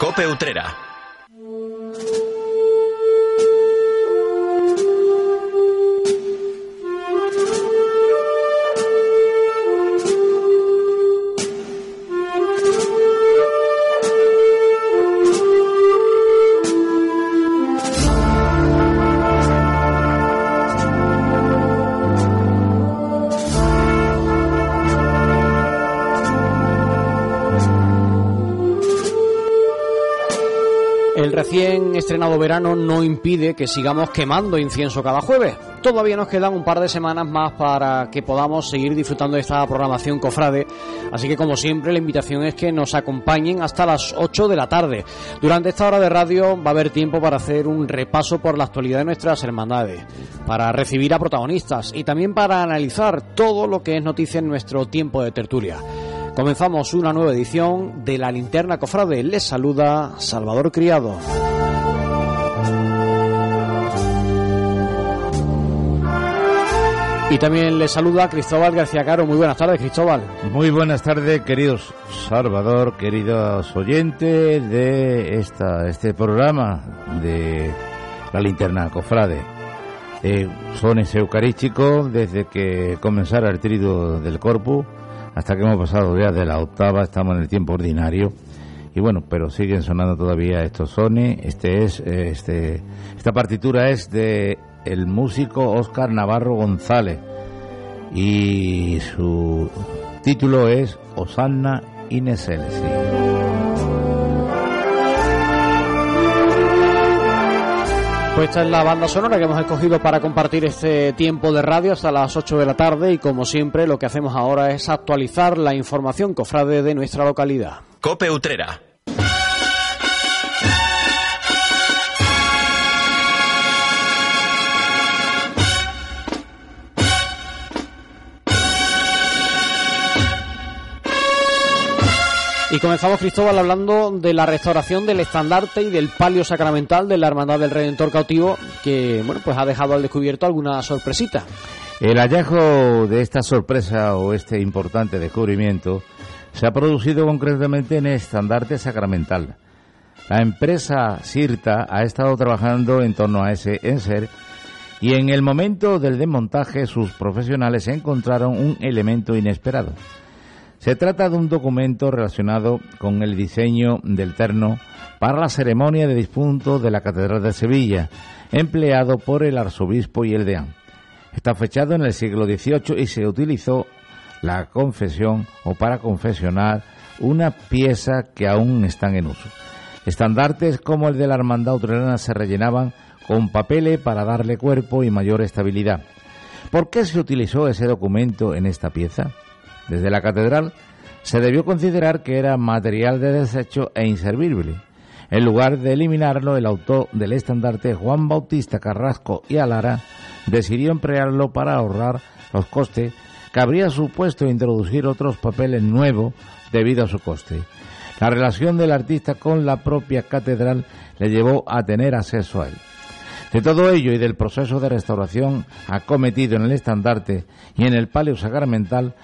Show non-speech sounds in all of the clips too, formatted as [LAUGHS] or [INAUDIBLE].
Cope Utrera. Recién estrenado verano no impide que sigamos quemando incienso cada jueves. Todavía nos quedan un par de semanas más para que podamos seguir disfrutando de esta programación cofrade, así que como siempre la invitación es que nos acompañen hasta las 8 de la tarde. Durante esta hora de radio va a haber tiempo para hacer un repaso por la actualidad de nuestras hermandades, para recibir a protagonistas y también para analizar todo lo que es noticia en nuestro tiempo de tertulia. Comenzamos una nueva edición de la Linterna Cofrade. Les saluda Salvador Criado. Y también les saluda Cristóbal García Caro. Muy buenas tardes, Cristóbal. Muy buenas tardes, queridos Salvador, queridos oyentes de esta, este programa de la Linterna Cofrade. Eh, sones eucarísticos desde que comenzara el trido del corpus hasta que hemos pasado ya de la octava, estamos en el tiempo ordinario. Y bueno, pero siguen sonando todavía estos sones. Este es, este, esta partitura es de el músico Oscar Navarro González y su título es Osanna Ineselsi. Pues esta es la banda sonora que hemos escogido para compartir este tiempo de radio hasta las 8 de la tarde y como siempre lo que hacemos ahora es actualizar la información cofrade de nuestra localidad. Cope Utrera Y comenzamos, Cristóbal, hablando de la restauración del estandarte y del palio sacramental de la Hermandad del Redentor Cautivo, que, bueno, pues ha dejado al descubierto alguna sorpresita. El hallazgo de esta sorpresa o este importante descubrimiento se ha producido concretamente en el estandarte sacramental. La empresa Sirta ha estado trabajando en torno a ese enser y en el momento del desmontaje sus profesionales encontraron un elemento inesperado. Se trata de un documento relacionado con el diseño del terno para la ceremonia de difunto de la Catedral de Sevilla, empleado por el arzobispo y el deán. Está fechado en el siglo XVIII y se utilizó la confesión o para confesionar una pieza que aún están en uso. Estandartes como el de la Hermandad Utrerana se rellenaban con papeles para darle cuerpo y mayor estabilidad. ¿Por qué se utilizó ese documento en esta pieza? Desde la catedral se debió considerar que era material de desecho e inservible. En lugar de eliminarlo, el autor del estandarte Juan Bautista Carrasco y Alara decidió emplearlo para ahorrar los costes que habría supuesto introducir otros papeles nuevos debido a su coste. La relación del artista con la propia catedral le llevó a tener acceso a él. De todo ello y del proceso de restauración acometido en el estandarte y en el palio sacramental,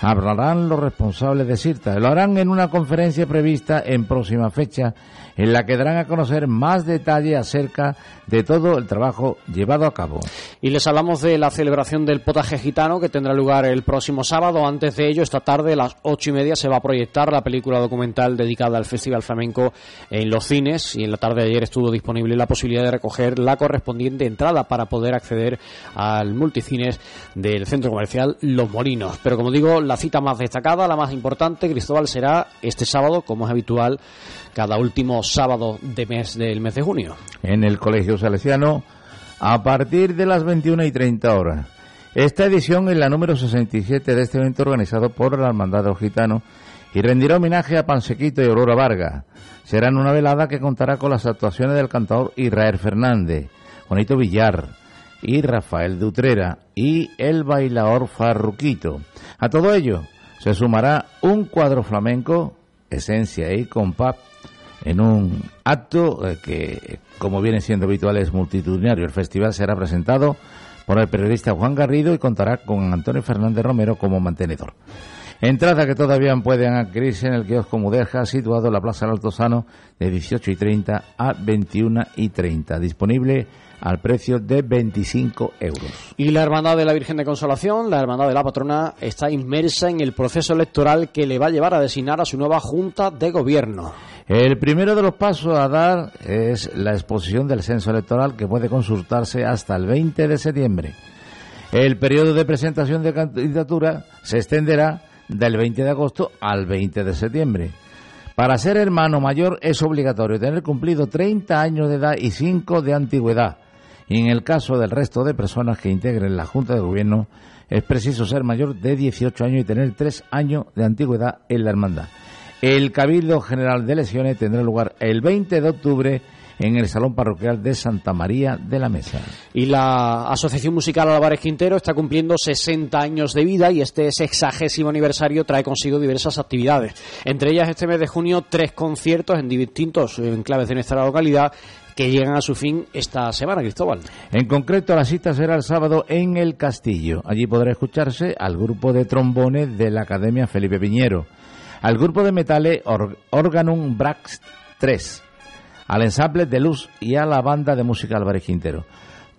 hablarán los responsables de CIRTA. Lo harán en una conferencia prevista en próxima fecha, en la que darán a conocer más detalle acerca de todo el trabajo llevado a cabo. Y les hablamos de la celebración del potaje gitano que tendrá lugar el próximo sábado. Antes de ello, esta tarde a las ocho y media se va a proyectar la película documental dedicada al Festival Flamenco en los cines y en la tarde de ayer estuvo disponible la posibilidad de recoger la correspondiente entrada para poder acceder al multicines del centro comercial Los Molinos. Pero como digo, la cita más destacada, la más importante, Cristóbal, será este sábado, como es habitual, cada último sábado de mes del mes de junio. En el Colegio Salesiano, a partir de las 21 y 30 horas. Esta edición es la número 67 de este evento organizado por la Hermandad de Gitano y rendirá homenaje a Pansequito y Aurora Vargas. Será una velada que contará con las actuaciones del cantador Israel Fernández, Juanito Villar, y Rafael Dutrera y el bailador Farruquito. A todo ello se sumará un cuadro flamenco, esencia y compás, en un acto eh, que, como viene siendo habitual, es multitudinario. El festival será presentado por el periodista Juan Garrido y contará con Antonio Fernández Romero como mantenedor. Entrada que todavía pueden adquirirse en el kiosco Mudeja, situado en la Plaza del Altozano, de 18 y 30 a 21 y 30. Disponible al precio de 25 euros. Y la Hermandad de la Virgen de Consolación, la Hermandad de la Patrona, está inmersa en el proceso electoral que le va a llevar a designar a su nueva Junta de Gobierno. El primero de los pasos a dar es la exposición del censo electoral que puede consultarse hasta el 20 de septiembre. El periodo de presentación de candidatura se extenderá del 20 de agosto al 20 de septiembre. Para ser hermano mayor es obligatorio tener cumplido 30 años de edad y 5 de antigüedad. Y en el caso del resto de personas que integren la Junta de Gobierno, es preciso ser mayor de 18 años y tener 3 años de antigüedad en la hermandad. El Cabildo General de Elecciones tendrá lugar el 20 de octubre en el Salón Parroquial de Santa María de la Mesa. Y la Asociación Musical Álvarez Quintero está cumpliendo 60 años de vida y este sexagésimo aniversario trae consigo diversas actividades. Entre ellas, este mes de junio, tres conciertos en distintos enclaves de nuestra localidad que llegan a su fin esta semana, Cristóbal. En concreto, la cita será el sábado en El Castillo. Allí podrá escucharse al grupo de trombones de la Academia Felipe Piñero, al grupo de metales Organum Brax 3, al ensamble de luz y a la banda de música Álvarez Quintero.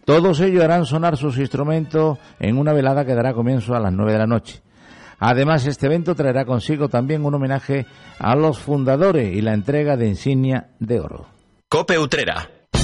Todos ellos harán sonar sus instrumentos en una velada que dará comienzo a las 9 de la noche. Además, este evento traerá consigo también un homenaje a los fundadores y la entrega de insignia de oro. Cope Utrera.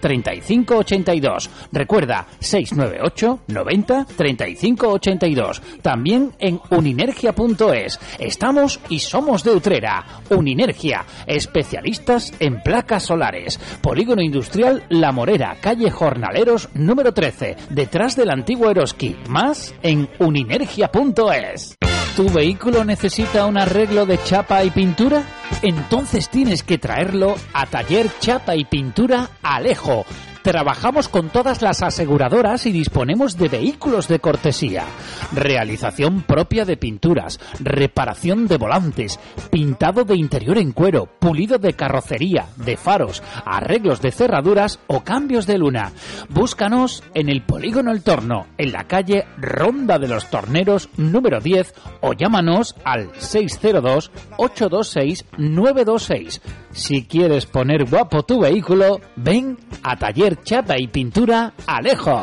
35 82. Recuerda 698 90 35 82. También en uninergia.es. Estamos y somos de Utrera. Uninergia, especialistas en placas solares. Polígono Industrial La Morera, calle Jornaleros número 13, detrás del antiguo Eroski. Más en uninergia.es. ¿Tu vehículo necesita un arreglo de chapa y pintura? Entonces tienes que traerlo a Taller Chapa y Pintura Alejo Trabajamos con todas las aseguradoras y disponemos de vehículos de cortesía. Realización propia de pinturas, reparación de volantes, pintado de interior en cuero, pulido de carrocería, de faros, arreglos de cerraduras o cambios de luna. Búscanos en el Polígono El Torno, en la calle Ronda de los Torneros número 10 o llámanos al 602 826 926. Si quieres poner guapo tu vehículo, ven a Taller Chapa y Pintura Alejo.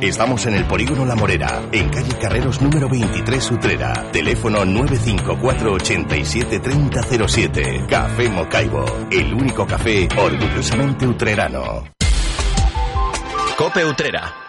Estamos en el Polígono La Morera, en calle Carreros número 23 Utrera. Teléfono 954 87 3007. Café Mocaibo, el único café orgullosamente utrerano. Cope Utrera.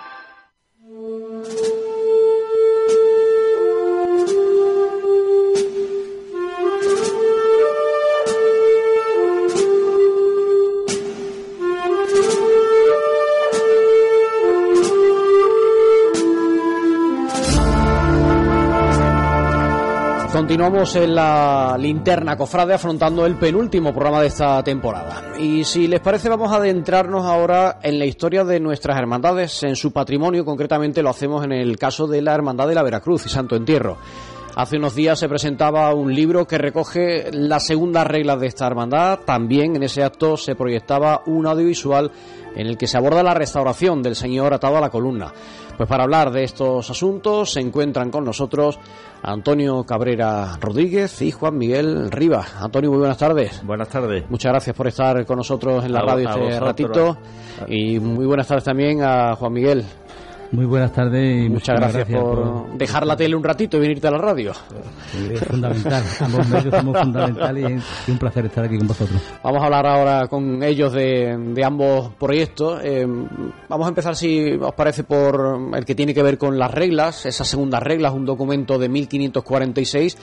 Continuamos en la linterna cofrade afrontando el penúltimo programa de esta temporada. Y si les parece vamos a adentrarnos ahora en la historia de nuestras hermandades, en su patrimonio, concretamente lo hacemos en el caso de la Hermandad de la Veracruz y Santo Entierro. Hace unos días se presentaba un libro que recoge las segundas reglas de esta hermandad. También en ese acto se proyectaba un audiovisual en el que se aborda la restauración del Señor atado a la columna. Pues para hablar de estos asuntos se encuentran con nosotros Antonio Cabrera Rodríguez y Juan Miguel Rivas. Antonio, muy buenas tardes. Buenas tardes. Muchas gracias por estar con nosotros en la radio este ratito. Y muy buenas tardes también a Juan Miguel. Muy buenas tardes y muchas gracias, por, dejar la tele un ratito y venirte a la radio. Es fundamental, ambos medios somos fundamentales y, un placer estar aquí con vosotros. Vamos a hablar ahora con ellos de, ambos proyectos. Eh, vamos a empezar, si os parece, por el que tiene que ver con las reglas, esas segundas reglas, un documento de 1546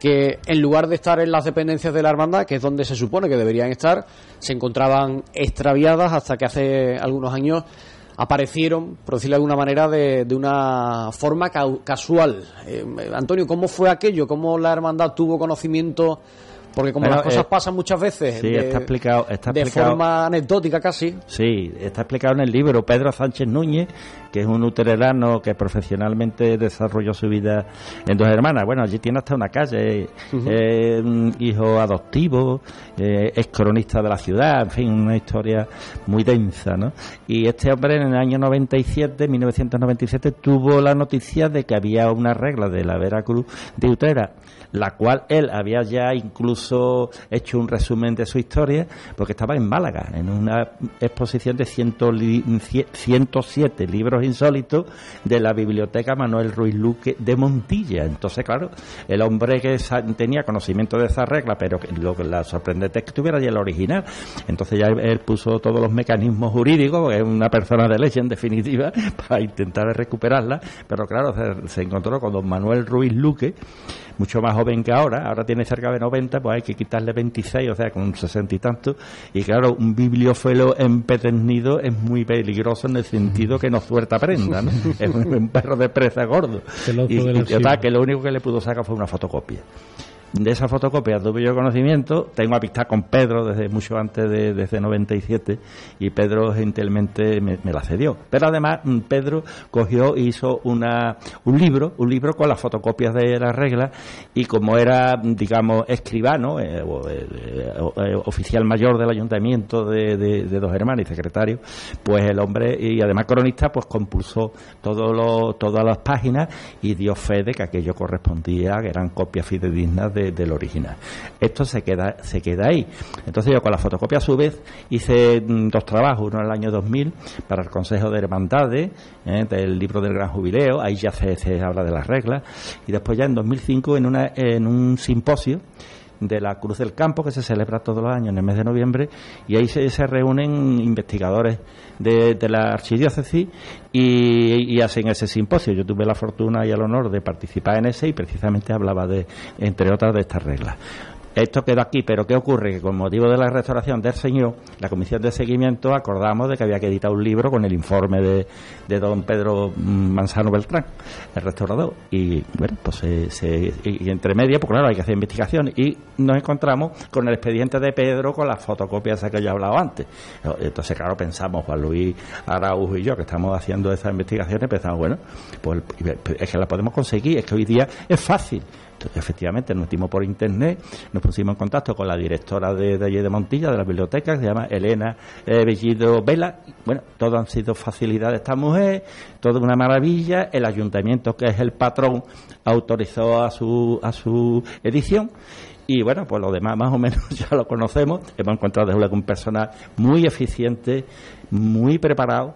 que en lugar de estar en las dependencias de la hermandad, que es donde se supone que deberían estar, se encontraban extraviadas hasta que hace algunos años aparecieron, por decirlo de alguna manera, de, de una forma casual. Eh, Antonio, ¿cómo fue aquello? ¿Cómo la hermandad tuvo conocimiento? Porque como las cosas eh, pasan muchas veces de, está explicado, está de forma anecdótica casi. Sí, está explicado en el libro. Pedro Sánchez Núñez, que es un utererano que profesionalmente desarrolló su vida en dos hermanas. Bueno, allí tiene hasta una calle, hijo adoptivo, eh, es cronista de la ciudad, en fin, una historia muy densa, ¿no? Y este hombre en el año 97, 1997, tuvo la noticia de que había una regla de la Veracruz de Utrera la cual él había ya incluso hecho un resumen de su historia, porque estaba en Málaga, en una exposición de 107 libros insólitos de la biblioteca Manuel Ruiz Luque de Montilla. Entonces, claro, el hombre que tenía conocimiento de esa regla, pero lo que la sorprendente es que tuviera ya el original. Entonces ya él puso todos los mecanismos jurídicos, es una persona de ley en definitiva, [LAUGHS] para intentar recuperarla, pero claro, se encontró con don Manuel Ruiz Luque, mucho más joven que ahora, ahora tiene cerca de 90, pues hay que quitarle 26, o sea, con 60 y tanto. Y claro, un bibliófilo empedernido es muy peligroso en el sentido que no suelta prenda, ¿no? [LAUGHS] es un, perro de presa gordo. y, y, que lo único que le pudo sacar fue una fotocopia de esa fotocopia tuve yo conocimiento. Tengo amistad con Pedro desde mucho antes de desde 97 y Pedro gentilmente me, la cedió. Pero además mm, Pedro cogió e hizo una, un libro, un libro con las fotocopias de las reglas y como era, digamos, escribano, eh, eh, eh, oficial mayor del ayuntamiento de, de, dos hermanos y secretario, pues el hombre y además cronista, pues compulsó todo todas las páginas y dio fe de que aquello correspondía, que eran copias fidedignas de del original. Esto se queda, se queda ahí. Entonces yo con la fotocopia a su vez hice mm, dos trabajos, uno en el año 2000 para el Consejo de Hermandades, ¿eh? del libro del Gran Jubileo, ahí ya se, se habla de las reglas, y después ya en 2005 en, una, en un simposio de la Cruz del Campo, que se celebra todos los años en el mes de noviembre, y ahí se, reúnen investigadores de, la archidiócesis y, y, hacen ese simposio. Yo tuve la fortuna y el honor de participar en ese y precisamente hablaba de, entre otras, de estas reglas. Esto quedó aquí, pero ¿qué ocurre? Que con motivo de la restauración del Señor, la Comisión de Seguimiento acordamos de que había que editar un libro con el informe de, de don Pedro Manzano Beltrán, el restaurador. Y bueno, pues se, y entre medias, pues claro, hay que hacer investigación. Y nos encontramos con el expediente de Pedro con las fotocopias que yo he hablado antes. Entonces, claro, pensamos, Juan Luis Araújo y yo, que estamos haciendo esas investigaciones, pensamos, bueno, pues es que la podemos conseguir, es que hoy día es fácil efectivamente nos metimos por internet, nos pusimos en contacto con la directora de, de de Montilla, de la biblioteca, que se llama Elena eh, Bellido Vela. Bueno, todo han sido facilidades de esta mujer, todo una maravilla. El ayuntamiento, que es el patrón, autorizó a su, a su edición. Y bueno, pues lo demás más o menos [LAUGHS] ya lo conocemos. Hemos encontrado desde un personal muy eficiente, muy preparado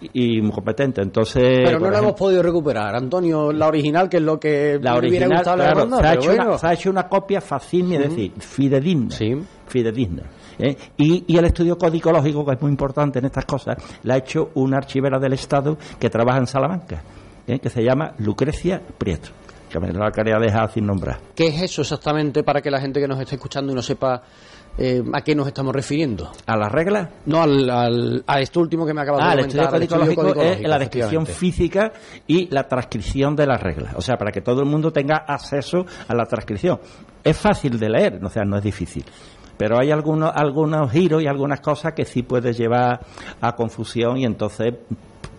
y muy competente. Entonces, pero no la hemos podido recuperar, Antonio, la original, que es lo que la original, gustado claro, se, ha hecho una, se, ha hecho una, copia fácil, es decir, fidedigna. Sí. Fidedigna. ¿eh? Y, y, el estudio codicológico, que es muy importante en estas cosas, la ha hecho una archivera del Estado que trabaja en Salamanca, ¿eh? que se llama Lucrecia Prieto que me la quería dejar sin nombrar. ¿Qué es eso exactamente para que la gente que nos esté escuchando y no sepa eh, ¿A qué nos estamos refiriendo? ¿A las reglas? No, al, a esto último que me acaba de ah, comentar. el estudio codicológico es la descripción física y la transcripción de las reglas. O sea, para que todo el mundo tenga acceso a la transcripción. Es fácil de leer, o sea, no es difícil pero hay algunos algunos giros y algunas cosas que sí puede llevar a confusión y entonces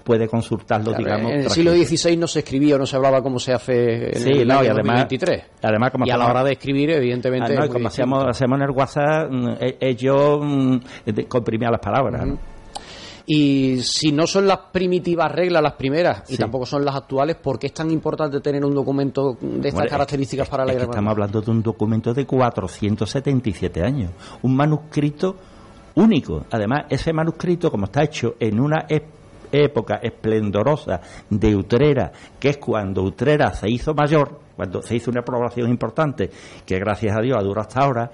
puede consultarlo, digamos. En el siglo XVI no se escribía o no se hablaba como se hace en el año 2023. Además, y a la hora de escribir, evidentemente. Ah, como hacemos, hacemos, en el WhatsApp, mm, e, ellos mm, comprimían las palabras. Y si no son las primitivas reglas las primeras y tampoco son las actuales, ¿por qué es tan importante tener un documento de estas características para la es Estamos hablando de un documento de 477 años, un manuscrito único. Además, ese manuscrito, como está hecho en una época esplendorosa de Utrera, que es cuando Utrera se hizo mayor, cuando se hizo una población importante, que gracias a Dios ha durado hasta ahora,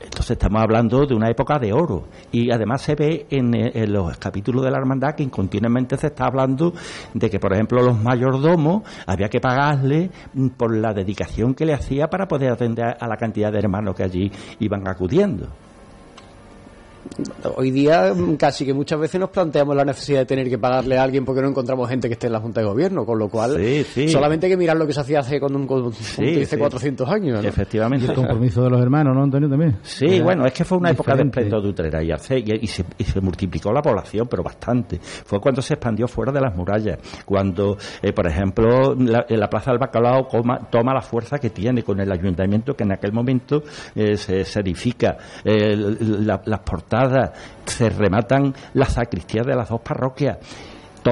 entonces estamos hablando de una época de oro. Y además se ve en, en, los capítulos de la hermandad que continuamente se está hablando de que, por ejemplo, los mayordomos había que pagarle por la dedicación que le hacía para poder atender a la cantidad de hermanos que allí iban acudiendo hoy día casi que muchas veces nos planteamos la necesidad de tener que pagarle a alguien porque no encontramos gente que esté en la Junta de Gobierno, con lo cual sí, sí. solamente hay que mirar lo que se hacía hace con un, con, Sí, dice sí. 400 años. ¿no? Efectivamente. Y el compromiso de los hermanos, ¿no, Antonio? También. Sí, Era bueno, es que fue una época de esplendor de Utrera y, hace- y- y se, y se multiplicó la población, pero bastante. Fue cuando se expandió fuera de las murallas, cuando, eh, por ejemplo, la, eh, la Plaza del Bacalao coma- toma la fuerza que tiene con el ayuntamiento que en aquel momento eh, se, se edifica, eh, la- las se rematan las sacristías de las dos parroquias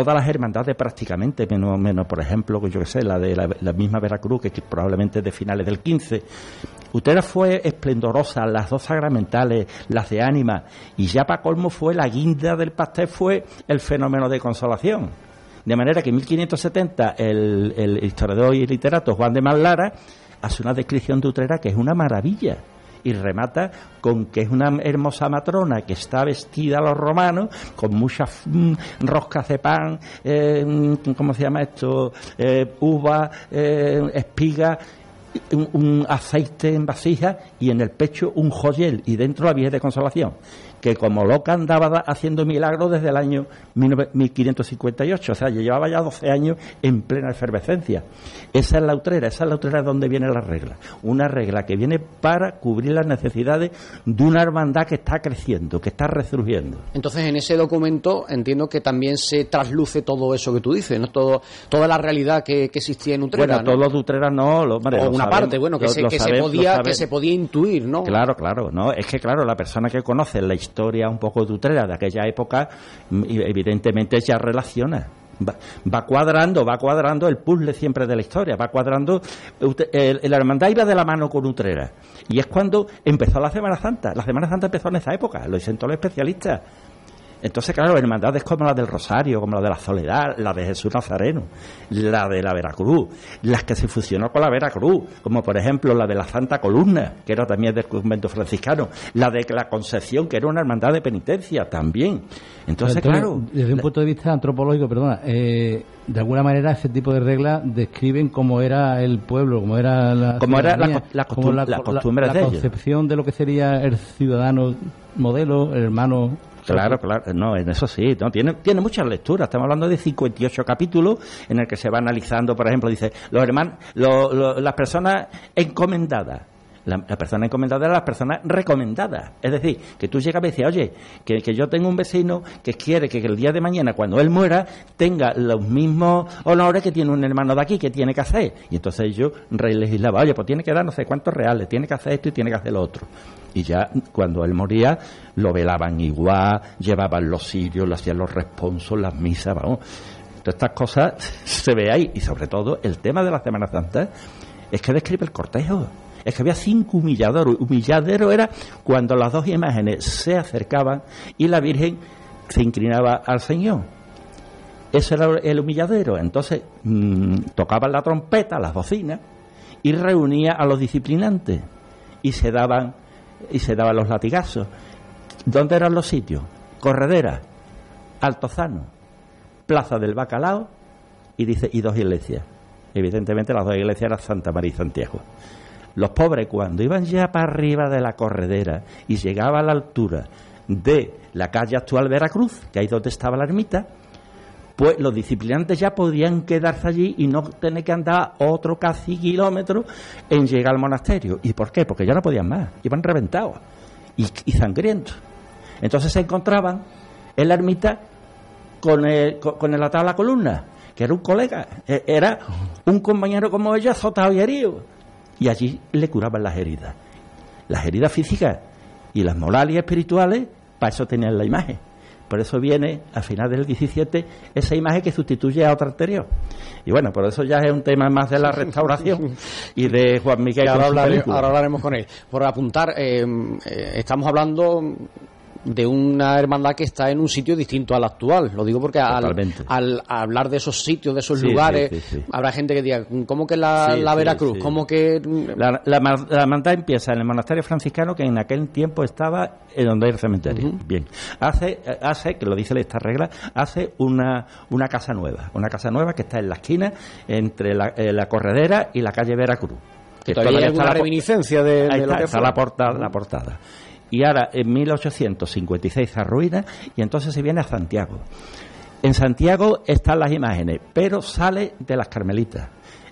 todas las hermandades prácticamente, menos, menos por ejemplo, yo que sé, la de la, misma Veracruz, que probablemente es de finales del 15. Utrera fue esplendorosa, las dos sagramentales, las de ánima, y ya para colmo fue la guinda del pastel, fue el fenómeno de consolación. De manera que en 1570 el, el historiador y literato Juan de Mallara hace una descripción de Utrera que es una maravilla y remata con que es una hermosa matrona que está vestida a los romanos con muchas mm, roscas de pan, eh, mm, ¿cómo se llama esto? Eh, uva, eh, espiga, un, aceite en vasija y en el pecho un joyel y dentro la Virgen de Consolación que como loca andaba da- haciendo milagros desde el año 19- 1558, o sea, llevaba ya 12 años en plena efervescencia. Esa es la utrera, esa es la utrera donde viene la regla. Una regla que viene para cubrir las necesidades de una hermandad que está creciendo, que está resurgiendo. Entonces, en ese documento entiendo que también se trasluce todo eso que tú dices, ¿no? Todo, toda la realidad que, que existía en Utrera, bueno, ¿no? todos los de utrera no, lo, hombre, o lo una parte, bueno, que, lo- se, se podía, que se podía intuir, ¿no? Claro, claro, no, es que claro, la persona que conoce la historia un poco de Utrera de aquella época, mm, evidentemente ya relaciona. Va, va cuadrando, va cuadrando el puzzle siempre de la historia, va cuadrando. La hermandad iba de la mano con Utrera. Y es cuando empezó la Semana Santa. La Semana Santa empezó en esa época, lo dicen todos los especialistas. Entonces, claro, hermandades como la del Rosario, como la de la Soledad, la de Jesús Nazareno, la de la Veracruz, las que se fusionó con la Veracruz, como por ejemplo la de la Santa Columna, que era también del convento franciscano, la de la Concepción, que era una hermandad de penitencia también. Entonces, claro, Desde un punto de vista antropológico, perdona, eh, de alguna manera ese tipo de reglas describen cómo era el pueblo, cómo era la Cómo era la ciudadanía, co- la la costumbre la de ellos. concepción de lo que sería el ciudadano modelo, el hermano. Claro, claro, no, en eso sí, no, tiene, muchas lecturas, estamos hablando de 58 capítulos en el que se va analizando, por ejemplo, dice, los hermanos, lo- lo- las personas encomendadas, la, la persona encomendada era la persona recomendada. Es decir, que tú llegas y dices, oye, que, yo tengo un vecino que quiere que el día de mañana, cuando él muera, tenga los mismos honores que tiene un hermano de aquí, que tiene que hacer. Y entonces yo legislaba, oye, pues tiene que dar no sé cuántos reales, tiene que hacer esto y tiene que hacer lo otro. Y ya cuando él moría, lo velaban igual, llevaban los sirios, le hacían los responsos, las misas, vamos. Todas estas cosas [LAUGHS] se ve ahí. Y sobre todo, el tema de la Semana Santa es que describe el cortejo. Es que había cinco humilladeros. Humilladero era cuando las dos imágenes se acercaban y la Virgen se inclinaba al Señor. Eso era el humilladero. Entonces mm, tocaban la trompeta, las bocinas, y reunía a los disciplinantes. Y se daban, y se daban los latigazos. ¿Dónde eran los sitios? Corredera, Altozano, Plaza del Bacalao y dice y dos iglesias. Evidentemente las dos iglesias eran Santa María y Santiago. Los pobres cuando iban ya para arriba de la corredera y llegaba a la altura de la calle actual Veracruz, que ahí donde estaba la ermita, pues los disciplinantes ya podían quedarse allí y no tener que andar otro casi kilómetro en llegar al monasterio. ¿Y por qué? Porque ya no podían más, iban reventados y, sangrientos. Entonces se encontraban en la ermita con el, con, el atado a la columna, que era un colega, e- era un compañero como ellos azotado y herido. Y allí le curaban las heridas. Las heridas físicas y las morales y espirituales, para eso tenían la imagen. Por eso viene, a final del 17, esa imagen que sustituye a otra anterior. Y bueno, por eso ya es un tema más de la [LAUGHS] restauración y de Juan Miguel. Ahora hablaremos con él. Por apuntar, eh, eh, estamos hablando de una hermandad que está en un sitio distinto al actual. Lo digo porque al, al hablar de esos sitios, de esos Sí, lugares, sí, sí, sí. habrá gente que diga, ¿cómo que la, la Veracruz? ¿Cómo que...? La, la, la hermandad empieza en el monasterio franciscano que en aquel tiempo estaba en donde hay el cementerio. Bien. Hace, hace, que lo dice esta regla, hace una, una casa nueva. Una casa nueva que está en la esquina entre la, eh, la corredera y la calle Veracruz. Que Todavía hay está alguna la reminiscencia de, lo está, la, portada, la portada. Y ahora, en 1856 se arruina y entonces se viene a Santiago. En Santiago están las imágenes, pero sale de las Carmelitas.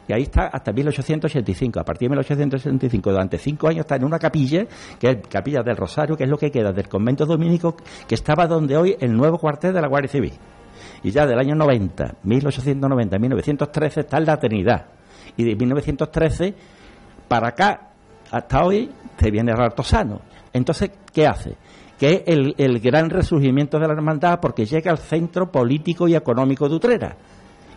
Y ahí está hasta 1885. A partir de 1885, durante cinco años, está en una capilla, que es Capilla del Rosario, que es lo que queda del convento dominico, que estaba donde hoy el nuevo cuartel de la Guardia Civil. Y ya del año 90, 1890, 1913, está en la Trinidad. Y de 1913 para acá, hasta hoy, te viene Rartosano. Entonces, ¿qué hace? Que es el, el gran resurgimiento de la hermandad porque llega al centro político y económico de Utrera.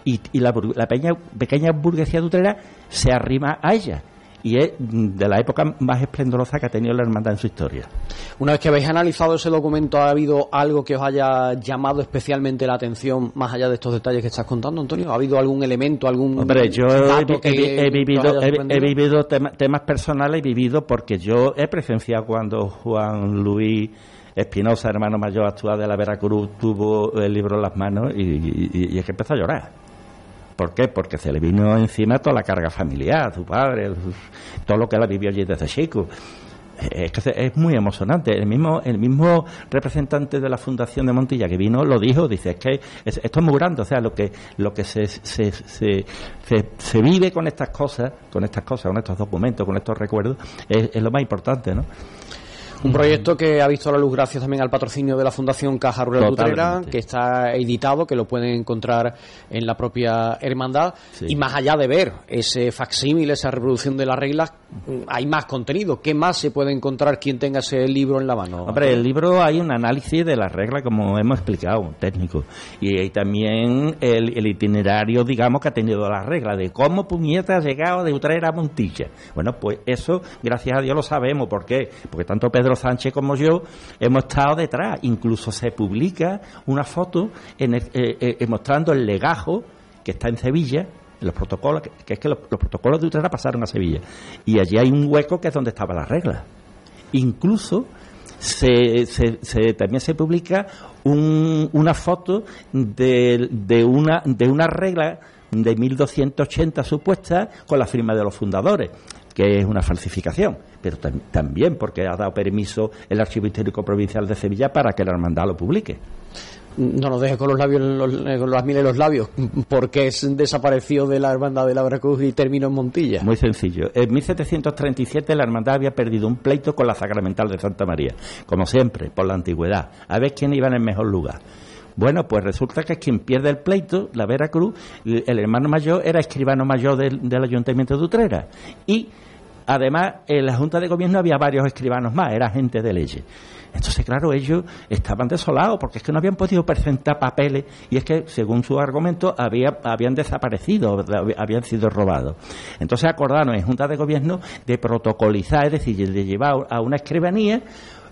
Y, y la, la pequeña, pequeña burguesía de Utrera se arrima a ella. Y es de la época más esplendorosa que ha tenido la hermandad en su historia. Una vez que habéis analizado ese documento, ¿ha habido algo que os haya llamado especialmente la atención, más allá de estos detalles que estás contando, Antonio? ¿Ha habido algún elemento, algún Hombre, yo he, dato he- que he os vivido, he, vivido tema- temas personales, he vivido porque yo he presenciado cuando Juan Luis Espinosa, hermano mayor actual de la Veracruz, tuvo el libro en las manos y, y- y es que empezó a llorar. ¿Por qué? Porque se le vino encima toda la carga familiar, su padre, todo lo que él vivió allí desde chico. Es que es muy emocionante. El mismo, el mismo representante de la Fundación de Montilla que vino lo dijo, dice, es que es- esto es muy grande, o sea, lo que, lo que se, se- se vive con estas cosas, con estas cosas, con estos documentos, con estos recuerdos, es, es lo más importante, ¿no? Un proyecto que ha visto la luz gracias también al patrocinio de la Fundación Caja Rural de Utrera, que está editado, que lo pueden encontrar en la propia hermandad. Sí. Y más allá de ver ese facsímil, esa reproducción de las reglas, hay más contenido. ¿Qué más se puede encontrar quien tenga ese libro en la mano? Hombre, el libro hay un análisis de las reglas, como hemos explicado, técnico. Y hay también el, el itinerario, digamos, que ha tenido las reglas de cómo puñeta ha llegado de Utrera a Montilla. Bueno, pues eso, gracias a Dios, lo sabemos. ¿Por qué? Porque tanto Pedro Sánchez como yo hemos estado detrás. Incluso se publica una foto en el- eh, eh, mostrando el legajo que está en Sevilla, los protocolos, que, es que los, los protocolos de Utrera pasaron a Sevilla. Y allí hay un hueco que es donde estaban las reglas. Incluso se, se- también se publica un- una foto de, de una de una regla de 1280 supuesta con la firma de los fundadores que es una falsificación, pero tam- también porque ha dado permiso el Archivo Histórico Provincial de Sevilla para que la hermandad lo publique. No nos dejes con los labios, los- eh, con las miles en los labios, porque es desaparecido de la hermandad de la Veracruz y terminó en Montilla. Muy sencillo. En 1737 la hermandad había perdido un pleito con la Sacramental de Santa María, como siempre, por la antigüedad, a ver quién iba en el mejor lugar. Bueno, pues resulta que quien pierde el pleito, la Veracruz, el hermano mayor era escribano mayor del, Ayuntamiento de Utrera. Y además en la Junta de Gobierno había varios escribanos más, era gente de leyes. Entonces, claro, ellos estaban desolados porque es que no habían podido presentar papeles y es que, según su argumento, había, habían desaparecido, hab- habían sido robados. Entonces acordaron en Junta de Gobierno de protocolizar, es decir, de llevar a una escribanía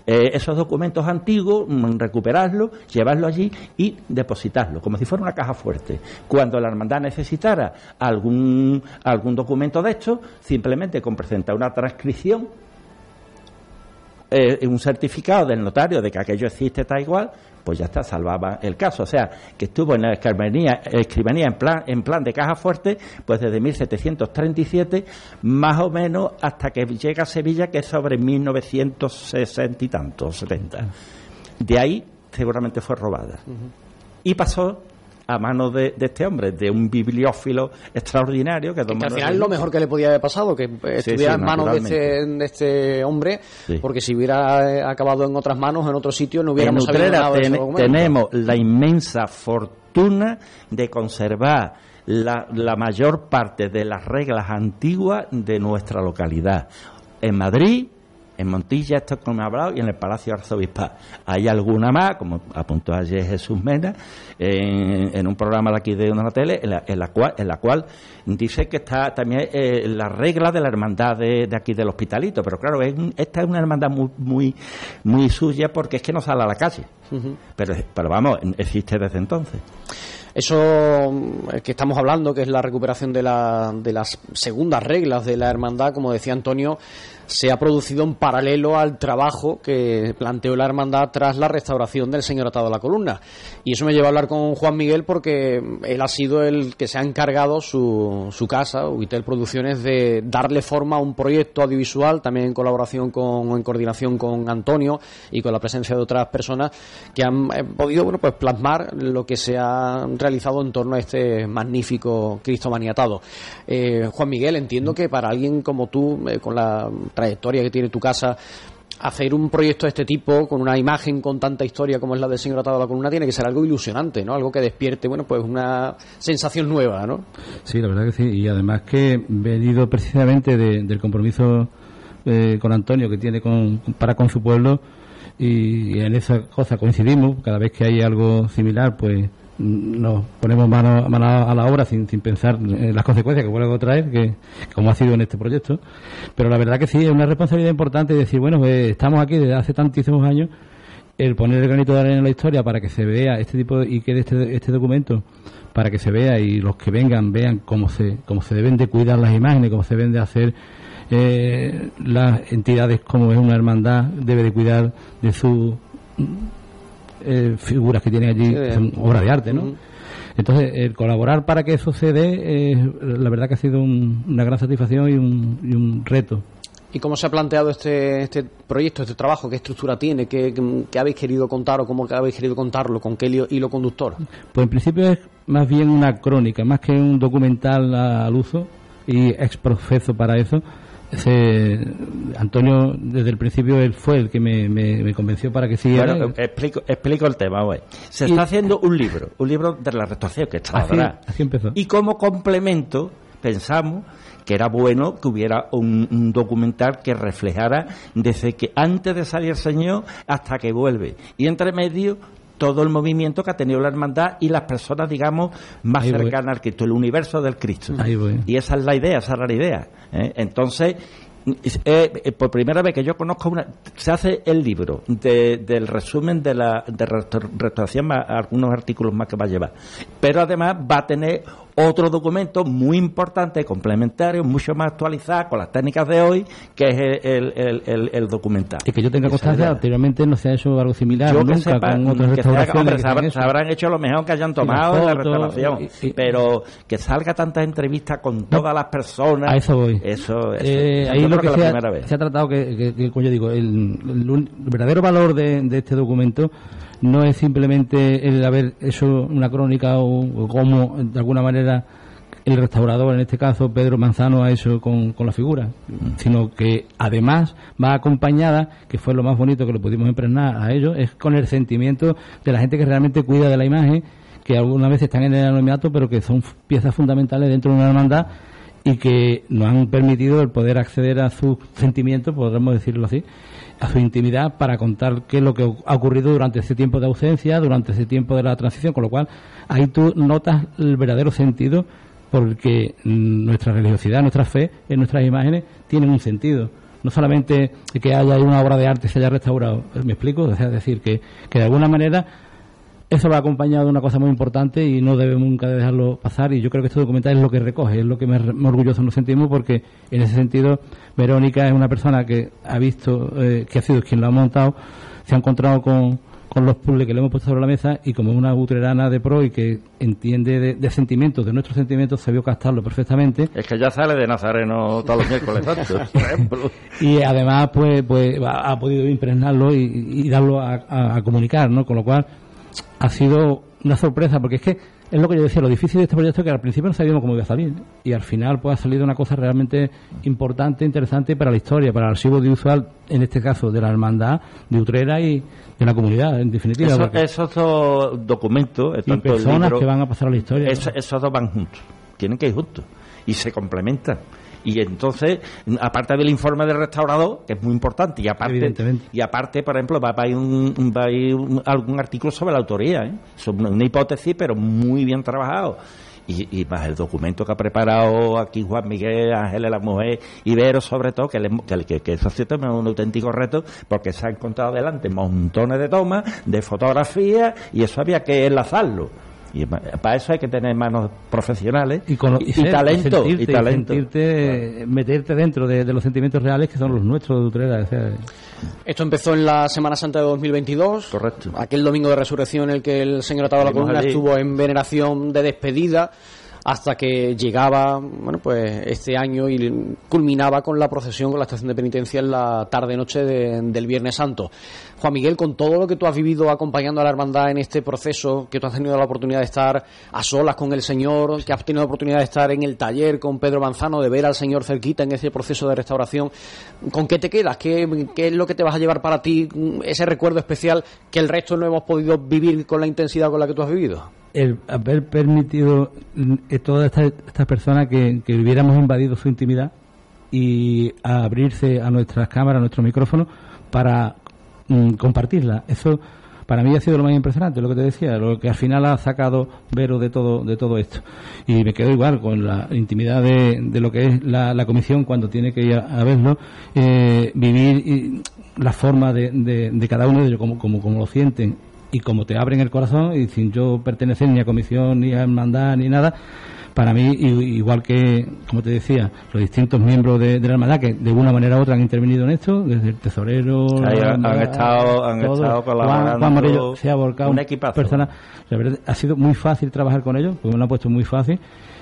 eh, esos documentos antiguos, mm, recuperarlos, llevarlos allí y depositarlos, como si fuera una caja fuerte. Cuando la hermandad necesitara algún, algún documento de estos, simplemente con presentar una transcripción eh, un certificado del notario de que aquello existe está igual, pues ya está, salvaba el caso. O sea, que estuvo en la escribanía, escribanía en, plan, en plan de caja fuerte, pues desde 1737, más o menos hasta que llega a Sevilla, que es sobre 1960 y tanto, 70. De ahí seguramente fue robada. Y pasó a manos de, de este hombre, de un bibliófilo extraordinario, que, es don Que al final es lo mejor que le podía haber pasado, que Sí, estuviera sí, en manos de este, de este hombre, Sí. porque si hubiera eh, acabado en otras manos, en otro sitio, no hubiéramos sabido nada de ten- tenemos la inmensa fortuna de conservar la, la mayor parte de las reglas antiguas de nuestra localidad. En Madrid en Montilla, esto como he hablado, y en el Palacio Arzobispal. Hay alguna más, como apuntó ayer Jesús Mena, en, un programa de aquí de una tele, en la, cual, en la cual dice que está también eh, la regla de la hermandad de, aquí del hospitalito. Pero claro, esta es una hermandad muy, muy, muy suya porque es que no sale a la calle. pero, pero vamos, existe desde entonces. Eso que estamos hablando, que es la recuperación de, la, de las segundas reglas de la hermandad, como decía Antonio, se ha producido en paralelo al trabajo que planteó la hermandad tras la restauración del señor atado a la columna. Y eso me lleva a hablar con Juan Miguel porque él ha sido el que se ha encargado su, su casa, Ubitel Producciones, de darle forma a un proyecto audiovisual, también en colaboración con, en coordinación con Antonio y con la presencia de otras personas que han eh, podido bueno, pues plasmar lo que se ha realizado en torno a este magnífico Cristo maniatado. Eh, Juan Miguel, entiendo que para alguien como tú, eh, con la trayectoria que tiene tu casa, hacer un proyecto de este tipo con una imagen con tanta historia como es la del señor atado a la columna tiene que ser algo ilusionante, ¿no? Algo que despierte, bueno, pues una sensación nueva, ¿no? Sí, la verdad que sí. Y además que venido precisamente del compromiso eh, con Antonio que tiene con, para con su pueblo y en esa cosa coincidimos. Cada vez que hay algo similar, pues nos ponemos mano, a la obra sin, sin pensar en las consecuencias que puede traer, que, como ha sido en este proyecto. Pero la verdad que sí, es una responsabilidad importante decir, bueno, pues, estamos aquí desde hace tantísimos años, el poner el granito de arena en la historia para que se vea este tipo y quede este, este documento para que se vea y los que vengan vean cómo se, cómo se deben de cuidar las imágenes, cómo se deben de hacer eh, las entidades como es una hermandad, debe de cuidar de su eh, figuras que tienen allí, son obras de arte, ¿no? Entonces, el colaborar para que eso se dé, eh, la verdad que ha sido una gran satisfacción y un, y un, reto. ¿Y cómo se ha planteado este, este proyecto, este trabajo? ¿Qué estructura tiene? ¿Qué, qué, habéis querido contar o cómo habéis querido contarlo? ¿Con qué hilo, conductor? Pues en principio es más bien una crónica, más que un documental al uso y exprofeso para eso Antonio, desde el principio, él fue el que me, convenció para que siguiera. Bueno, explico, explico el tema, güey. Se está haciendo un libro, un libro de la restauración, que está así, así empezó. Y como complemento, pensamos que era bueno que hubiera un, documental que reflejara desde que antes de salir el Señor hasta que vuelve. Y entre medio todo el movimiento que ha tenido la hermandad y las personas, digamos, más cercanas al Cristo, el universo del Cristo. Y esa es la idea, esa era la idea. ¿eh? Entonces, eh, eh, por primera vez que yo conozco una se hace el libro del resumen de la de restauración algunos artículos más que va a llevar pero además va a tener otro documento muy importante, complementario, mucho más actualizado con las técnicas de hoy, que es el, el, el, documental. Y que yo tenga constancia, anteriormente no se ha hecho algo similar yo nunca sepa, con otras restauraciones. se, habrán hecho lo mejor que hayan tomado en la restauración, pero que salga tantas entrevistas con todas las personas. A eso voy. Eso, eh, ahí que, se, ha, se, ha, tratado, que, que, como yo digo, el, verdadero valor de, de este documento no es simplemente el haber hecho una crónica o, como de alguna manera el restaurador, en este caso Pedro Manzano, ha hecho con, la figura, sino que además va acompañada, que fue lo más bonito que lo pudimos impregnar a ellos, es con el sentimiento de la gente que realmente cuida de la imagen, que algunas veces están en el anonimato, pero que son piezas fundamentales dentro de una hermandad y que nos han permitido el poder acceder a sus sentimientos, podríamos decirlo así, a su intimidad para contar qué es lo que ha ocurrido durante ese tiempo de ausencia, durante ese tiempo de la transición, con lo cual ahí tú notas el verdadero sentido porque nuestra religiosidad, nuestra fe en nuestras imágenes tienen un sentido. No solamente que haya una obra de arte se haya restaurado, ¿me explico? Es decir, que, que de alguna manera eso va acompañado de una cosa muy importante y no debemos nunca dejarlo pasar y yo creo que este documental es lo que recoge, es lo que más orgulloso nos sentimos porque en ese sentido Verónica es una persona que ha visto, eh, que ha sido quien lo ha montado, se ha encontrado con, con los puzzles que le hemos puesto sobre la mesa y como una butrerana de pro y que entiende de, sentimientos, de nuestros sentimientos, se vio captarlo perfectamente. Es que ya sale de Nazareno todos los miércoles [LAUGHS] por ejemplo. Y además, pues, pues ha podido impregnarlo y, darlo a, a, comunicar, ¿no? Con lo cual, ha sido una sorpresa, porque es que es lo que yo decía, lo difícil de este proyecto es que al principio no sabíamos cómo iba a salir. Y al final pues ha salido una cosa realmente importante, interesante para la historia, para el archivo audiovisual, en este caso de la hermandad de Utrera y de la comunidad, en definitiva. esos dos documentos, y personas que van a pasar a la historia. esos dos van juntos, tienen que ir juntos y se complementan Y entonces, aparte del informe del restaurador, que es muy importante, y aparte, y aparte por ejemplo, va, a ir, un, va a ir algún artículo sobre la autoría, ¿eh? sobre una hipótesis, pero muy bien trabajado. Y, y, más el documento que ha preparado aquí Juan Miguel, Ángeles, la mujer, Ibero sobre todo, que, que, que, eso es un auténtico reto porque se ha encontrado delante montones de tomas, de fotografías y eso había que enlazarlo. Y para eso hay que tener manos profesionales y, talento. Y, talento. meterte dentro de, los sentimientos reales que son los nuestros de Utrera. Esto empezó en la Semana Santa de 2022. Correcto. Aquel domingo de resurrección en el que el señor Atado de la Columna estuvo en veneración de despedida hasta que llegaba, bueno, pues este año y culminaba con la procesión con la estación de penitencia en la tarde-noche del Viernes Santo. Juan Miguel, con todo lo que tú has vivido acompañando a la hermandad en este proceso, que tú has tenido la oportunidad de estar a solas con el Señor, que has tenido la oportunidad de estar en el taller con Pedro Manzano, de ver al Señor cerquita en ese proceso de restauración, ¿con qué te quedas? ¿Qué, qué es lo que te vas a llevar para ti, ese recuerdo especial que el resto no hemos podido vivir con la intensidad con la que tú has vivido? el haber permitido a todas estas personas que, hubiéramos invadido su intimidad y abrirse a nuestras cámaras, a nuestros micrófonos para mm, compartirla. Eso para mí ha sido lo más impresionante, lo que te decía, lo que al final ha sacado Vero de todo, de todo esto. Y me quedo igual con la intimidad de, de lo que es la, comisión cuando tiene que ir a, verlo, eh, vivir la forma de, de, cada uno de ellos, como, como, como lo sienten y como te abren el corazón y sin yo pertenecer ni a comisión ni a hermandad ni nada, para mí, igual que, como te decía, los distintos miembros de, la hermandad que de una manera u otra han intervenido en esto, desde el tesorero, han estado, han estado colaborando. Juan, Morello se ha volcado un Persona, la verdad, ha sido muy fácil trabajar con ellos, porque me lo han puesto muy fácil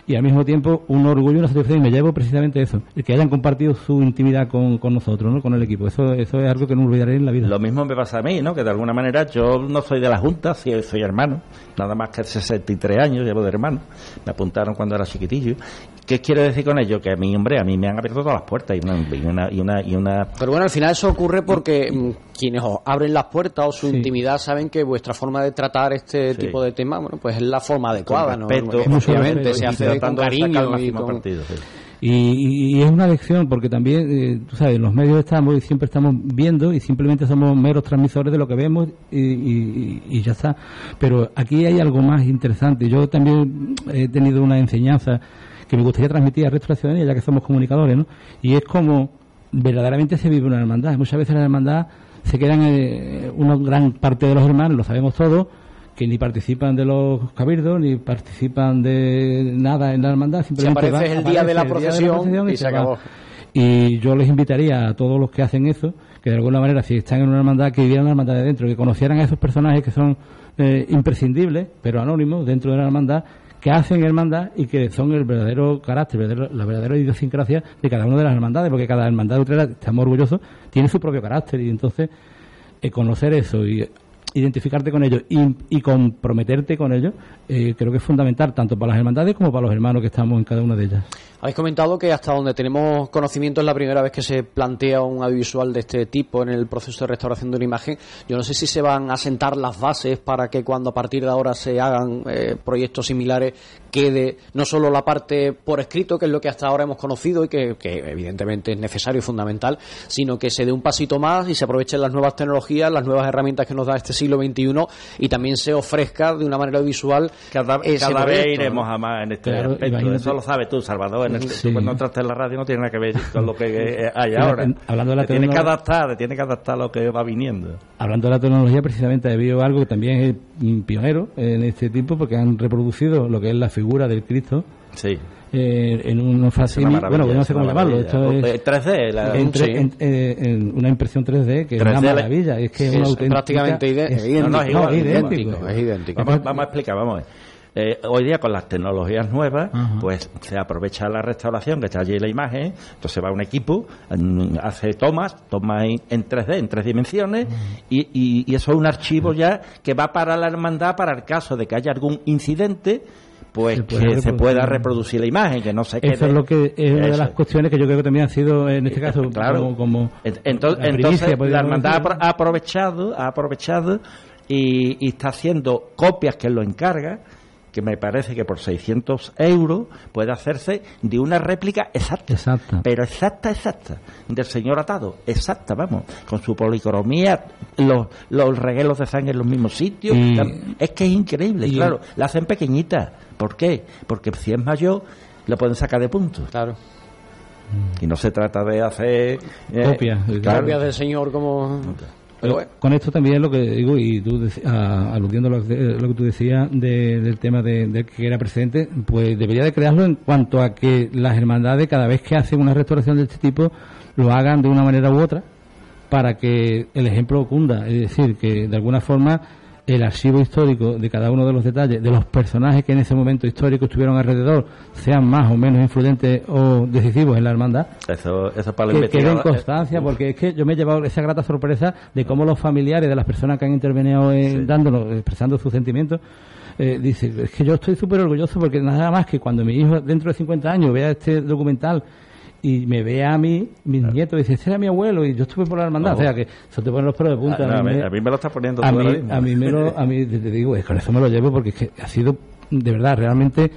y al mismo tiempo un orgullo y una satisfacción y me llevo precisamente eso, el que hayan compartido su intimidad con, con nosotros, ¿no? con el equipo. Eso, eso es algo que no olvidaré en la vida. Lo mismo me pasa a mí, ¿no? que de alguna manera yo no soy de la Junta, soy, soy hermano, nada más que 63 años llevo de hermano, me apuntaron cuando era chiquitillo ¿Qué quiero decir con ello? Que a mí, hombre, a mí me han abierto todas las puertas y una, y una, y una, Pero bueno, al final eso ocurre porque mm, quienes os abren las puertas o su intimidad saben que vuestra forma de tratar este tipo de temas, bueno, pues es la forma adecuada, ¿no? Obviamente, se hace con cariño y Y, es una lección porque también, eh, tú sabes, en los medios estamos y siempre estamos viendo y simplemente somos meros transmisores de lo que vemos y, y, ya está. Pero aquí hay algo más interesante. Yo también he tenido una enseñanza que me gustaría transmitir al resto de la ciudadanía, ya que somos comunicadores, ¿no? Y es como verdaderamente se vive una hermandad. Muchas veces la hermandad se quedan eh, una gran parte de los hermanos, lo sabemos todos, que ni participan de los cabildos, ni participan de nada en la hermandad. Simplemente se aparece el, día de la procesión y, se, acabó. Y yo les invitaría a todos los que hacen eso, que de alguna manera, si están en una hermandad, que vivieran la hermandad de dentro, que conocieran a esos personajes que son eh, imprescindibles, pero anónimos, dentro de la hermandad, que hacen hermandad y que son el verdadero carácter, la verdadera idiosincrasia de cada una de las hermandades, porque cada hermandad de Utrera, estamos orgullosos, tiene su propio carácter y entonces eh, conocer eso y identificarte con ellos y, comprometerte con ellos, eh, creo que es fundamental tanto para las hermandades como para los hermanos que estamos en cada una de ellas. Habéis comentado que hasta donde tenemos conocimiento es la primera vez que se plantea un audiovisual de este tipo en el proceso de restauración de una imagen. Yo no sé si se van a sentar las bases para que cuando a partir de ahora se hagan eh, proyectos similares quede no solo la parte por escrito, que es lo que hasta ahora hemos conocido y que, evidentemente es necesario y fundamental, sino que se dé un pasito más y se aprovechen las nuevas tecnologías, las nuevas herramientas que nos da este siglo XXI y también se ofrezca de una manera visual. Cada, vez iremos a más en este aspecto. Eso lo sabes tú, Salvador cuando entraste en la radio no tiene nada que ver con lo que [LAUGHS] hay ahora. Hablando de la tiene que adaptar, tiene que adaptar lo que va viniendo. Hablando de la tecnología, precisamente ha habido algo que también es pionero en este tipo, porque han reproducido lo que es la figura del Cristo. Sí. Eh, en un facsimil, bueno, no sé cómo llamarlo. Esto es 3D, eh, en, una impresión 3D que es una maravilla. Es que es, una auténtica, prácticamente idéntico. Es idéntico. Vamos, vamos a explicar, vamos. Eh, hoy día con las tecnologías nuevas, pues se aprovecha la restauración, que está allí la imagen, entonces va un equipo, hace tomas, tomas en, 3D, en tres dimensiones, y, y, eso es un archivo ya que va para la hermandad para el caso de que haya algún incidente, pues que se pueda reproducir la imagen, que no se quede. Eso es lo que es una de las cuestiones que yo creo que también ha sido en este caso [LAUGHS] claro. como, entonces, la hermandad ha aprovechado, ha aprovechado y, y, está haciendo copias que lo encarga que me parece que por 600 euros puede hacerse de una réplica exacta. Exacta. Pero exacta, exacta. Del señor atado. Exacta, vamos. Con su policromía, los, los reguelos de sangre en los mismos sitios. Es que es increíble. Y claro, la hacen pequeñita. ¿Por qué? Porque si es mayor, lo pueden sacar de punto. Claro. Y no se trata de hacer... Eh, copias. Copias del señor como... Con esto también lo que digo, y tú aludiendo a lo, que tú decías del tema de, que era precedente, pues debería de crearlo en cuanto a que las hermandades, cada vez que hacen una restauración de este tipo, lo hagan de una manera u otra para que el ejemplo cunda. Es decir, que de alguna forma el archivo histórico de cada uno de los detalles, de los personajes que en ese momento histórico estuvieron alrededor, sean más o menos influyentes o decisivos en la hermandad. Eso, eso para que queden constancia, porque es que yo me he llevado esa grata sorpresa de cómo los familiares de las personas que han intervenido en, dándonos, expresando sus sentimientos, eh, dice, es que yo estoy súper orgulloso porque nada más que cuando mi hijo dentro de 50 años vea este documental y me ve a mí, mis nietos, y dice, ese era mi abuelo, y yo estuve por la hermandad. O sea que eso te pone los pelos de punta. Ah, a, mí, me, lo está poniendo a mí, a mí me lo, a mí te digo, es con eso me lo llevo porque es que ha sido, de verdad, realmente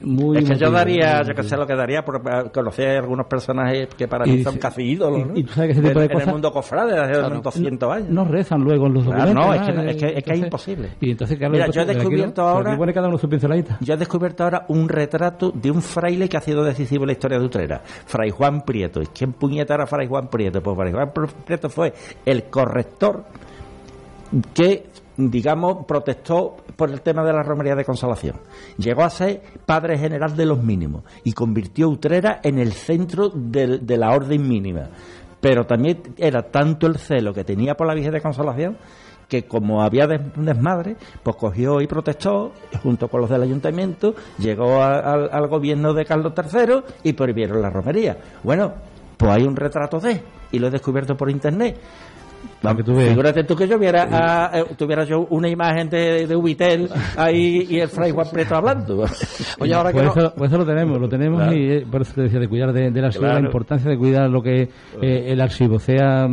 muy es que yo daría, yo que sé lo que daría por conocer a algunos personajes que para mí son casi ídolos, ¿no? Y, tú sabes que ese tipo de, en el mundo cofrade desde hace 200 años. No rezan luego en los documentos. no, es que, es, que, es, que es imposible. Y entonces, Mira, yo he descubierto ahora... cada uno su yo he descubierto ahora un retrato de un fraile que ha sido decisivo en la historia de Utrera. Fray Juan Prieto. ¿Y quién puñeta era Fray Juan Prieto? Pues Fray Juan Prieto fue el corrector que digamos, protestó por el tema de la romería de consolación. Llegó a ser padre general de los mínimos y convirtió Utrera en el centro de, la orden mínima. Pero también era tanto el celo que tenía por la Virgen de Consolación que como había desmadre, pues cogió y protestó junto con los del ayuntamiento, llegó al gobierno de Carlos III y prohibieron la romería. Bueno, pues hay un retrato de, y lo he descubierto por internet, Figúrate tú que yo viera, eh, tuviera yo una imagen de, de Ubitel ahí y el Fray Juan Preto hablando. [LAUGHS] [LAUGHS] Oye, ahora que pues, pues eso, lo tenemos, lo tenemos y eh, por eso te decía de cuidar de, del archivo, la importancia de cuidar lo que eh, el archivo, sea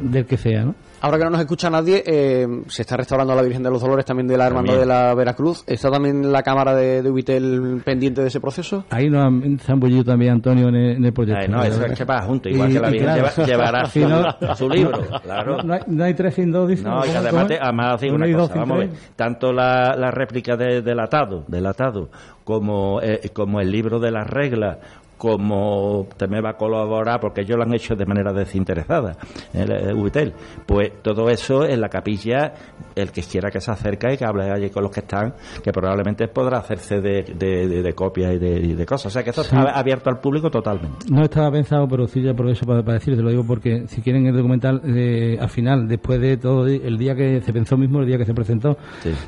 del que sea, ¿no? Ahora que no nos escucha nadie, eh, se está restaurando la Virgen de los Dolores también de la Hermandad de la Veracruz. ¿Está también la Cámara de, de Ubitel pendiente de ese proceso? Ahí nos han, se han bullido también Antonio en el, proyecto. no, eso es que va junto, igual que la Virgen llevará [LAUGHS] su, libro. Claro. No, hay, tres sin dos, dice. No, y además, además una cosa, vamos a ver, tanto la, la réplica de, del atado, del atado como, eh, como el libro de las reglas como también va a colaborar, porque ellos lo han hecho de manera desinteresada, el, UITEL, pues todo eso en la capilla, el que quiera que se acerque y que hable allí con los que están, que probablemente podrá hacerse de, de, copias y de, cosas. O sea que esto está abierto al público totalmente. No estaba pensado, pero sí ya por eso para, para decir, te lo digo porque si quieren el documental, eh, al final, después de todo, el día que se pensó mismo, el día que se presentó,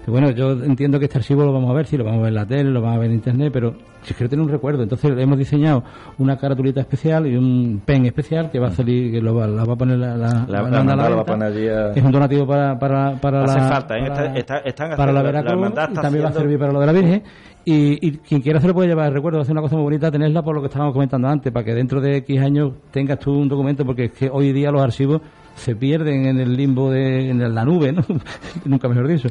bueno, yo entiendo que este archivo lo vamos a ver, sí, lo vamos a ver en la tele, lo vamos a ver en internet, pero si quiero tener un recuerdo, entonces hemos diseñado una caratulita especial y un pen especial que va a salir, que lo va, la va a poner la, la, la, la, la va a poner allí Es un donativo para, para, para Hace la. falta, ¿eh? para, está, están para la Veracruz y también va a servir para lo de la Virgen. Y, y, quien quiera se lo puede llevar, recuerdo, hacer una cosa muy bonita, tenerla por lo que estábamos comentando antes, para que dentro de X años tengas tú un documento, porque es que hoy día los archivos se pierden en el limbo de en la nube, ¿no? [LAUGHS] nunca mejor dicho.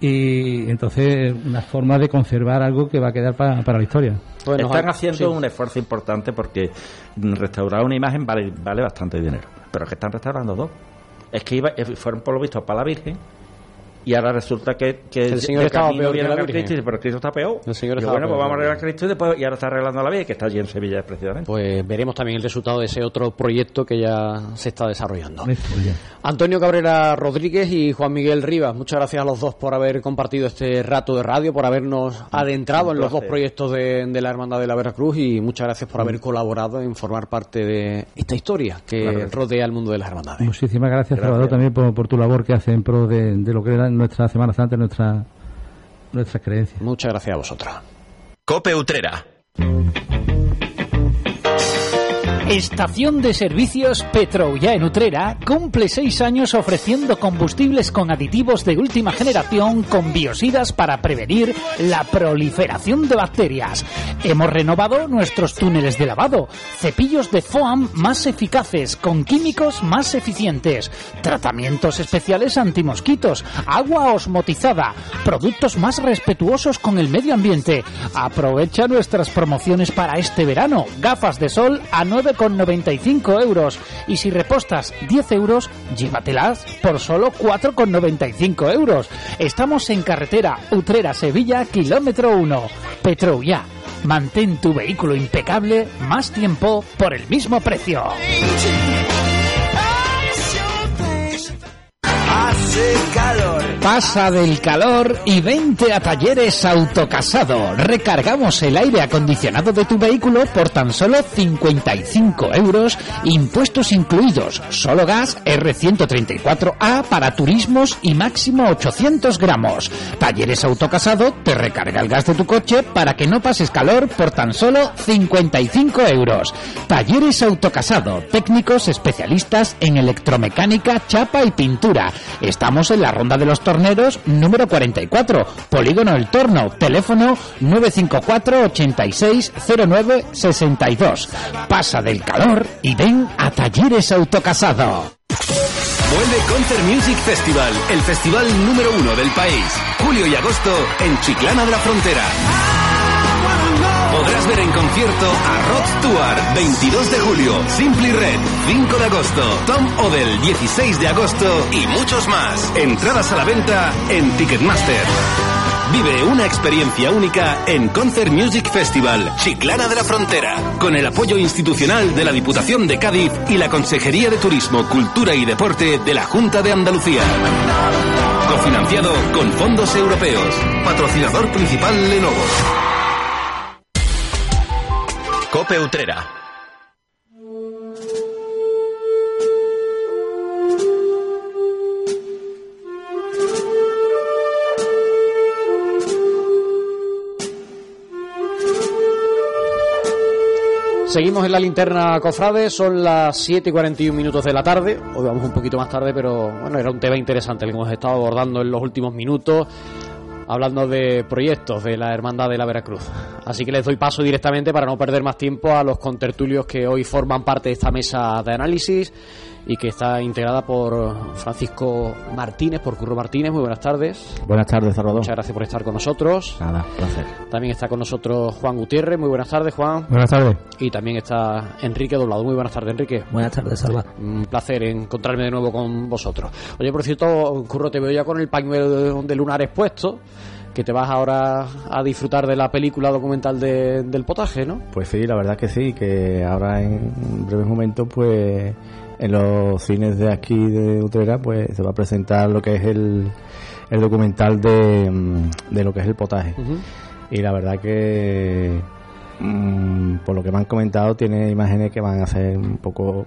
Y entonces una forma de conservar algo que va a quedar para, para la historia. Están haciendo un esfuerzo importante porque restaurar una imagen vale, vale bastante dinero, pero es que están restaurando dos. Es que iba, fueron por lo visto para la Virgen y ahora resulta que, que el Señor estaba peor que la Cristo y dice, pero Cristo está peor. El Señor y bueno, pues vamos a arreglar a Cristo y después y ahora está arreglando la vida que está allí en Sevilla precisamente. Pues veremos también el resultado de ese otro proyecto que ya se está desarrollando. Antonio Cabrera Rodríguez y Juan Miguel Rivas, muchas gracias a los dos por haber compartido este rato de radio, por habernos adentrado en los dos proyectos de, de, la Hermandad de la Veracruz y muchas gracias por haber colaborado en formar parte de esta historia que rodea el mundo de las hermandades. Muchísimas gracias, Salvador, también por, por, tu labor que hace en pro de, de lo que era nuestra Semana Santa, nuestra, nuestras creencias. Muchas gracias a vosotros. Cope Utrera. Estación de servicios Petroulla en Utrera cumple seis años ofreciendo combustibles con aditivos de última generación con biosidas para prevenir la proliferación de bacterias. Hemos renovado nuestros túneles de lavado, cepillos de foam más eficaces con químicos más eficientes, tratamientos especiales antimosquitos, agua osmotizada, productos más respetuosos con el medio ambiente. Aprovecha nuestras promociones para este verano. Gafas de sol a 9,95 euros. Y si repostas 10 euros, llévatelas por solo 4,95 euros. Estamos en carretera Utrera-Sevilla, kilómetro 1. Petroulla. Mantén tu vehículo impecable más tiempo por el mismo precio. Pasa del calor y vente a Talleres Autocasado. Recargamos el aire acondicionado de tu vehículo por tan solo 55 euros, impuestos incluidos, solo gas R134A para turismos y máximo 800 gramos. Talleres Autocasado te recarga el gas de tu coche para que no pases calor por tan solo 55 euros. Talleres Autocasado, técnicos especialistas en electromecánica, chapa y pintura. Estamos en la Ronda de los Torneros número 44, Polígono El Torno, teléfono 954 8609 62. Pasa del calor y ven a Talleres Autocasado. Vuelve Concert Music Festival, el festival número uno del país. Julio y agosto en Chiclana de la Frontera. Podrás ver en concierto a Rod Stewart, 22 de julio, Simply Red, 5 de agosto, Tom Odell, 16 de agosto y muchos más. Entradas a la venta en Ticketmaster. Vive una experiencia única en Concert Music Festival, Chiclana de la Frontera, con el apoyo institucional de la Diputación de Cádiz y la Consejería de Turismo, Cultura y Deporte de la Junta de Andalucía. Cofinanciado con fondos europeos. Patrocinador principal Lenovo. Cope Utrera. Seguimos en la linterna Cofrade, son las 7 y 41 minutos de la tarde. Hoy vamos un poquito más tarde, pero bueno, era un tema interesante el que hemos estado abordando en los últimos minutos hablando de proyectos de la Hermandad de la Veracruz. Así que les doy paso directamente para no perder más tiempo a los contertulios que hoy forman parte de esta mesa de análisis y que está integrada por Francisco Martínez, por Curro Martínez. Muy buenas tardes. Buenas tardes, Salvador. Muchas gracias por estar con nosotros. Nada, placer. También está con nosotros Juan Gutiérrez. Muy buenas tardes, Juan. Buenas tardes. Y también está Enrique Doblado. Muy buenas tardes, Enrique. Buenas tardes, Salvador. Un placer encontrarme de nuevo con vosotros. Oye, por cierto, Curro, te veo ya con el pañuelo de lunares puesto que te vas ahora a disfrutar de la película documental del potaje, ¿no? Pues sí, la verdad que sí, que ahora en breves momentos, pues en los cines de aquí de Utrera, pues se va a presentar lo que es el, el documental de, de lo que es el potaje. Y la verdad que Mm, por lo que me han comentado, tiene imágenes que van a ser un poco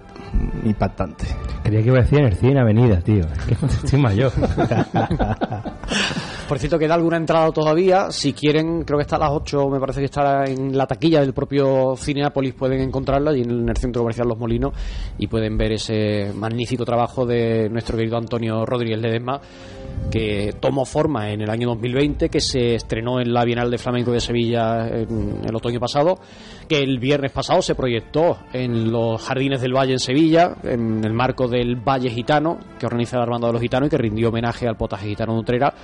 impactantes. Creía que iba a decir en el cine Avenida, tío. Es que estoy mayor. [LAUGHS] por cierto, queda alguna entrada todavía. Si quieren, creo que está a las 8, me parece que está en la taquilla del propio Cineápolis. Pueden encontrarla allí en el Centro Comercial Los Molinos y pueden ver ese magnífico trabajo de nuestro querido Antonio Rodríguez Ledesma que tomó forma en el año 2020, que se estrenó en la Bienal de Flamenco de Sevilla el otoño pasado, que el viernes pasado se proyectó en los Jardines del Valle en Sevilla, en el marco del Valle Gitano, que organiza la Hermandad de los Gitanos y que rindió homenaje al potaje gitano de Utrera,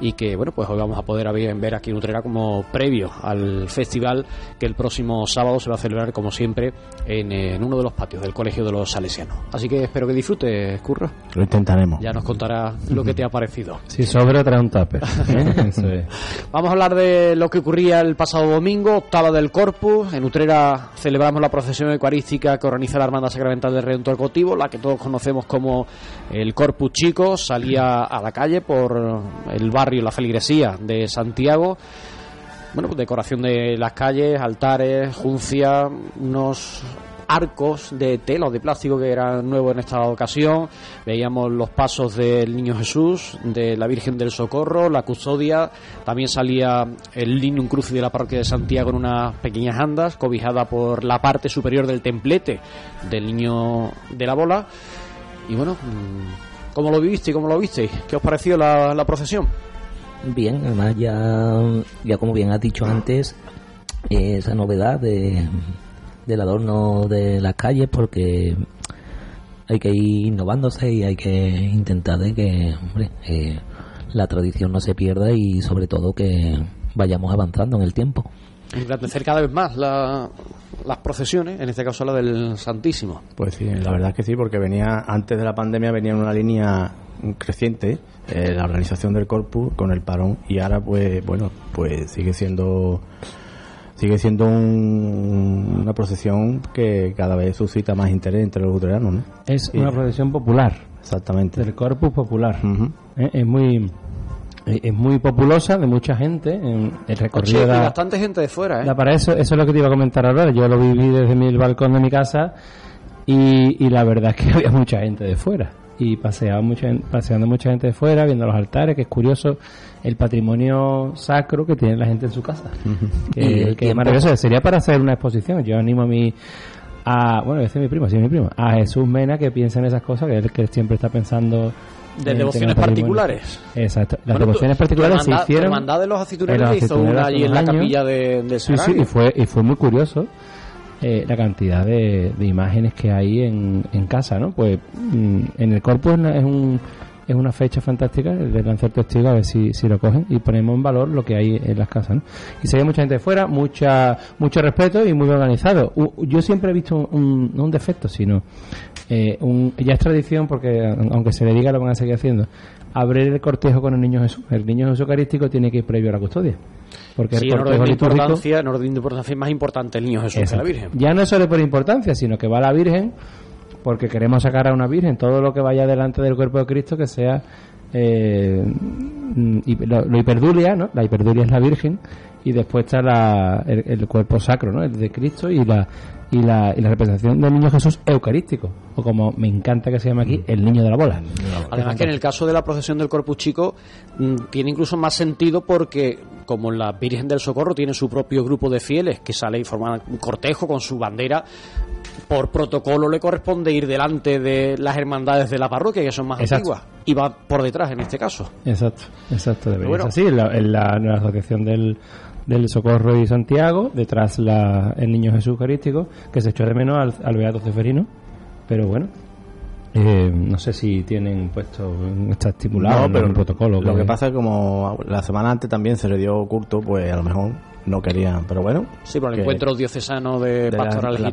y que, bueno, pues hoy vamos a poder ver aquí en Utrera como previo al festival que el próximo sábado se va a celebrar, como siempre, en, uno de los patios del Colegio de los Salesianos. Así que espero que disfrutes, Curro. Lo intentaremos. Ya nos contará lo que te ha parecido. Si sobra, trae un tupper. [LAUGHS] ¿eh? Vamos a hablar de lo que ocurría el pasado domingo, octava del Corpus. En Utrera celebramos la procesión eucarística que organiza la Hermandad Sacramental del Redentor Cotivo, la que todos conocemos como el Corpus Chico. Salía a la calle por el barrio, la feligresía de Santiago bueno, pues decoración de las calles, altares, juncia, unos arcos de tela o de plástico que eran nuevos en esta ocasión. Veíamos los pasos del Niño Jesús, de la Virgen del Socorro, la custodia. También salía el Linum Crucis de la parroquia de Santiago en unas pequeñas andas, cobijada por la parte superior del templete del Niño de la Bola. Y bueno, mm, ¿cómo lo viviste y cómo lo visteis? ¿Qué os pareció la procesión? Bien, además ya, ya como bien has dicho antes, esa novedad de, del adorno de las calles porque hay que ir innovándose y hay que intentar de que hombre, eh, la tradición no se pierda y sobre todo que vayamos avanzando en el tiempo. Engrandecer cada vez más la, las procesiones, en este caso la del Santísimo. Pues sí, la verdad es que sí, porque venía antes de la pandemia venía en una línea creciente eh, la organización del corpus con el parón y ahora pues bueno pues sigue siendo sigue siendo una procesión que cada vez suscita más interés entre los luteranos. ¿no? Es una procesión popular. Exactamente. Del corpus popular. Eh, es muy es muy populosa de mucha gente en el recorrido bastante gente de fuera ¿eh? para eso eso es lo que te iba a comentar ahora yo lo viví desde mi balcón de mi casa y, y la verdad es que [LAUGHS] había mucha gente de fuera y paseaba mucha, paseando mucha gente de fuera viendo los altares que es curioso el patrimonio sacro que tiene la gente en su casa. que, es maravilloso. Sería para hacer una exposición. Yo animo a mi. A, bueno, ese es mi primo, sí, mi primo. A Jesús Mena que piensa en esas cosas, que él que siempre está pensando de devociones particulares. Exacto. Las devociones particulares se hicieron. La hermandad de los aceituneros hizo una allí en la capilla de, de Sí, sí, y fue, y fue muy curioso eh, la cantidad de, de, imágenes que hay en, en casa, ¿no? Pues mm, en el corpus es un es una fecha fantástica el de lanzar testigo a ver si, lo cogen y ponemos en valor lo que hay en las casas ¿no? y se ve mucha gente de fuera mucha mucho respeto y muy organizado yo siempre he visto un, no un defecto sino eh, un, ya es tradición porque aunque se le diga lo van a seguir haciendo abrir el cortejo con el niño Jesús el niño Jesús eucarístico tiene que ir previo a la custodia porque el cortejo en importancia, orden de importancia es más importante el niño Jesús que la Virgen ya no es solo por importancia sino que va la Virgen porque queremos sacar a una virgen todo lo que vaya delante del cuerpo de Cristo que sea eh, lo, hiperdulia, ¿no? La hiperdulia es la virgen y después está la, el, cuerpo sacro, ¿no? El de Cristo y la y la, y la representación del niño Jesús eucarístico, o como me encanta que se llame aquí, el niño de la bola. Además que en el caso de la procesión del Corpus Chico mm, tiene incluso más sentido porque como la Virgen del Socorro tiene su propio grupo de fieles que sale y forma un cortejo con su bandera, por protocolo le corresponde ir delante de las hermandades de la parroquia, que son más antiguas, y va por detrás en este caso. Exacto, exacto. Debería así, en la, en la, asociación del, del Socorro y Santiago, detrás la, el Niño Jesús Eucarístico, que se echó de menos al, al Beato Ceferino, pero bueno, eh, no sé si tienen puesto, está estipulado pero el protocolo. Lo que... pasa es que como la semana antes también se le dio culto, pues a lo mejor no querían, pero bueno. Sí, por el encuentro diocesano de, pastorales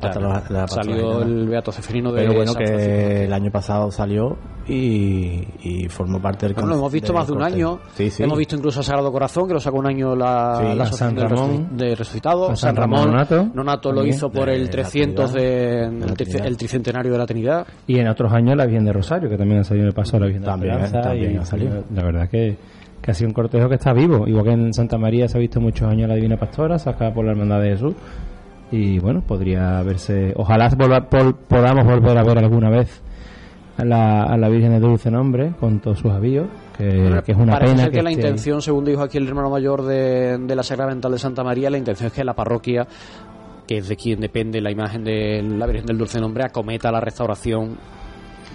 salió el Beato Ceferino de Pero bueno, que el año pasado salió y, y formó parte del Bueno, lo hemos visto más de un año. Hemos visto incluso a Sagrado Corazón, que lo sacó un año la, San Ramón de Resucitado. San, Ramón, Nonato, lo hizo por el 300 de, el tricentenario de la Trinidad. Y en otros años la Virgen de Rosario, que también ha salido en el paso la Virgen de también, también ha salido. La verdad que que ha sido un cortejo que está vivo. Igual que en Santa María se ha visto muchos años la Divina Pastora, sacada por la Hermandad de Jesús. Y bueno, podría verse. Ojalá podamos volver a ver alguna vez a la, a la Virgen de Dulce Nombre con todos sus avíos. Que, es una pena. que, la intención, según dijo aquí el hermano mayor de, de la Sacramental de Santa María, la intención es que la parroquia que es de quien depende la imagen de la Virgen del Dulce Nombre, acometa la restauración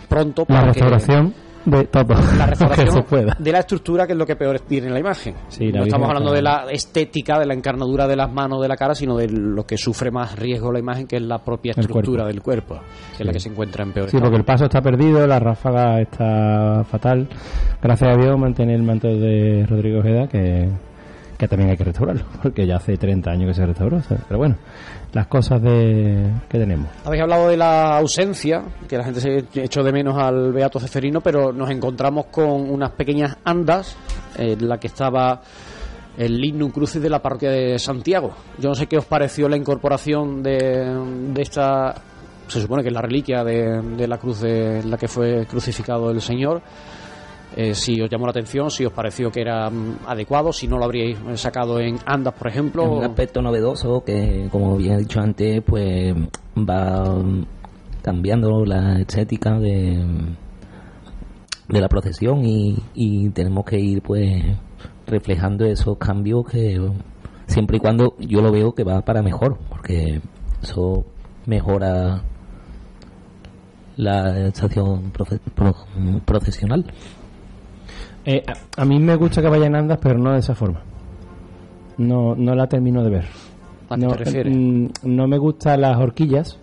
pronto. Para la restauración de todo. La [LAUGHS] restauración de la estructura, que es lo que peor tiene la imagen. no estamos hablando de la estética, de la encarnadura de las manos de la cara, sino de lo que sufre más riesgo la imagen, que es la propia estructura del cuerpo, que es la que se encuentra en peor Sí, porque el paso está perdido, la ráfaga está fatal. Gracias a Dios mantiene el manto de Rodrigo Ojeda, que que también hay que restaurarlo, [LAUGHS] porque ya hace 30 años que se restauró. Pero bueno, las cosas de que tenemos. Habéis hablado de la ausencia, que la gente se echó de menos al Beato Ceferino, pero nos encontramos con unas pequeñas andas en la que estaba el Lignum Crucis de la parroquia de Santiago. Yo no sé qué os pareció la incorporación de, de esta, se supone que es la reliquia de, de la cruz de la que fue crucificado el Señor eh, si os llamó la atención, si os pareció que era mm, adecuado, si no lo habríais sacado en andas, por ejemplo. Es un aspecto novedoso que, como bien he dicho antes, pues va cambiando la estética de, de la procesión y, y tenemos que ir pues reflejando esos cambios que siempre y cuando yo lo veo que va para mejor, porque eso mejora la estación profesional. Eh, a, mí me gusta que vayan andas, pero no de esa forma. No, no la termino de ver. ¿A qué te refieres? Mm, no me gustan las horquillas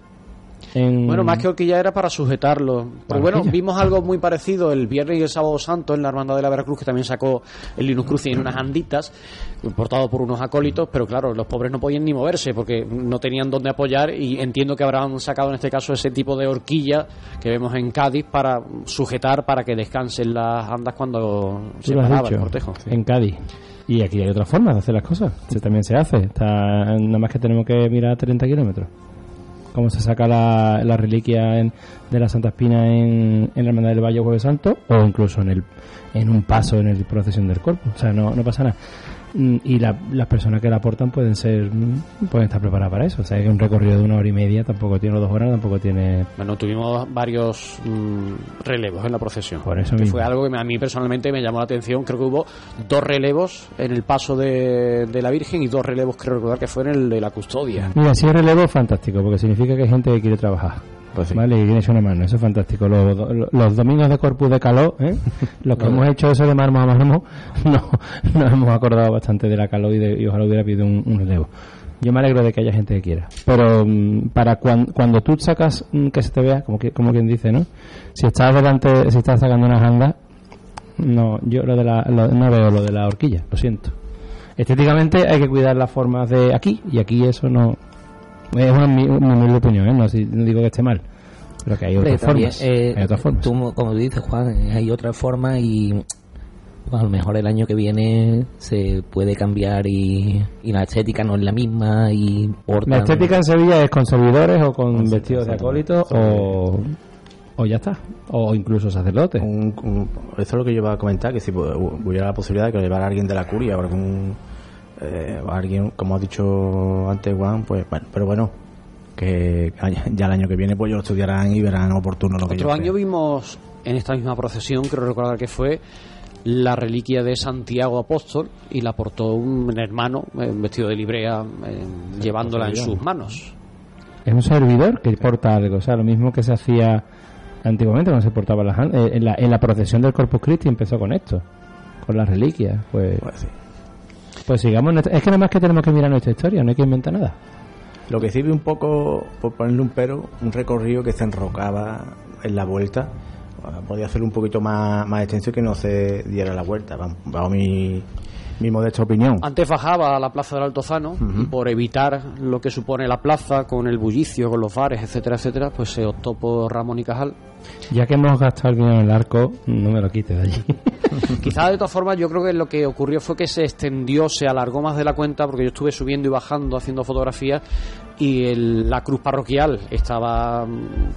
bueno, más que horquilla era para sujetarlo. Pero bueno, vimos algo muy parecido el viernes y el sábado santo en la Hermandad de la Veracruz, que también sacó el Linus Crucis en unas anditas, portado por unos acólitos, pero claro, los pobres no podían ni moverse porque no tenían dónde apoyar y entiendo que habrán sacado en este caso ese tipo de horquilla que vemos en Cádiz para sujetar para que descansen las andas cuando se paraba el cortejo. En Cádiz. Y aquí hay otra forma de hacer las cosas. también se hace. Está, nada más que tenemos que mirar a 30 kilómetros cómo se saca la, reliquia de la Santa Espina en, en la Hermandad del Valle Jueves Santo o incluso en, el, en un paso en el procesión del cuerpo. O sea, no pasa nada. Mm, y las personas que la aportan pueden ser mm, pueden estar preparadas para eso. O sea que un recorrido de una hora y media tampoco tiene dos horas tampoco tiene bueno tuvimos varios mm, relevos en la procesión. Por eso fue algo que a mí personalmente me llamó la atención. Creo que hubo dos relevos en el paso de, la Virgen y dos relevos creo recordar que fue en el de la custodia. Mira si es relevo fantástico porque significa que hay gente que quiere trabajar pues Vale, y viene una mano, eso es fantástico. Los, los, domingos de Corpus de Caló, ¿eh? [LAUGHS] los que hemos hecho eso de mármol a mármol, [LAUGHS] no, nos hemos acordado bastante de la Caló y, de, y ojalá hubiera pedido un, relevo. Yo me alegro de que haya gente que quiera. Pero mm, para cuando tú sacas mm, que se te vea, como, que, como quien dice, ¿no? Si estás delante, si estás sacando unas andas, no, yo lo de la, no veo lo de la horquilla, lo siento. Estéticamente hay que cuidar las formas de aquí y aquí eso no, es una, mi, opinión, ¿eh? no, digo que esté mal. Pero que hay otras, formas, eh, hay otras formas. Tú, como dices, Juan, eh, hay otra forma y pues, a lo mejor el año que viene se puede cambiar y, la estética no es la misma y La estética en Sevilla es con servidores o con vestidos de acólitos o, o ya está, o incluso sacerdotes. eso es lo que yo iba a comentar, que si pues, hubiera la posibilidad de que lo llevara alguien de la curia o algún eh, alguien, como ha dicho antes Juan, pues bueno, pero bueno, que ya el año que viene pues ellos lo estudiarán y verán oportuno lo que Otro año vimos en esta misma procesión, creo recordar que fue la reliquia de Santiago Apóstol y la portó un hermano vestido de librea eh, llevándola en sus manos. Es un servidor que porta algo, o sea, lo mismo que se hacía antiguamente cuando se portaba las, eh, en, la, en la procesión del Corpus Christi empezó con esto, con las reliquias, pues, pues pues sigamos. Es que nada más que tenemos que mirar nuestra historia, no hay que inventar nada. Lo que sirve un poco, por ponerle un pero, un recorrido que se enrocaba en la vuelta. Podía hacerlo un poquito más, más extenso y que no se diera la vuelta. Bajo mi, mi modesta opinión. Antes bajaba a la plaza del Altozano y por evitar lo que supone la plaza con el bullicio, con los bares, etcétera, etcétera, pues se optó por Ramón y Cajal. Ya que hemos gastado el dinero en el arco, no me lo quites de allí. [LAUGHS] Quizás de todas formas yo creo que lo que ocurrió fue que se extendió, se alargó más de la cuenta porque yo estuve subiendo y bajando haciendo fotografías y la cruz parroquial estaba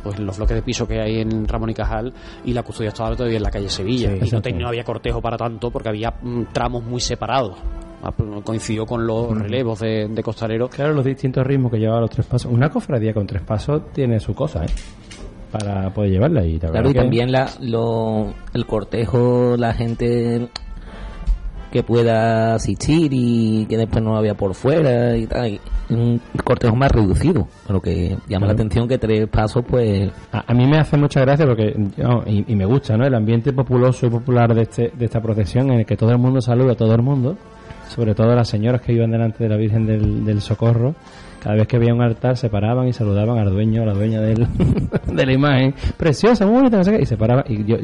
pues en los bloques de piso que hay en Ramón y Cajal y la custodia estaba todavía en la calle Sevilla. Y no, había cortejo para tanto porque había mm, tramos muy separados. Ah, pues, coincidió con los mm. relevos de, de costalero. Claro los distintos ritmos que llevaba los tres pasos. Una cofradía con tres pasos tiene su cosa ¿eh? para poder llevarla y, claro, y también la, lo, el cortejo la gente que pueda asistir y que después no había por fuera y tal. Un cortejo más reducido, pero que llama la atención que tres pasos, pues. A, mí me hace mucha gracia porque. y, me gusta, ¿no? El ambiente populoso y popular de, este, de esta procesión en el que todo el mundo saluda a todo el mundo, sobre todo las señoras que iban delante de la Virgen del, del Socorro cada vez que veía un altar se paraban y saludaban al dueño o la dueña del, [LAUGHS] de la imagen. Preciosa, muy bonita, no sé qué. Y se paraban y, yo,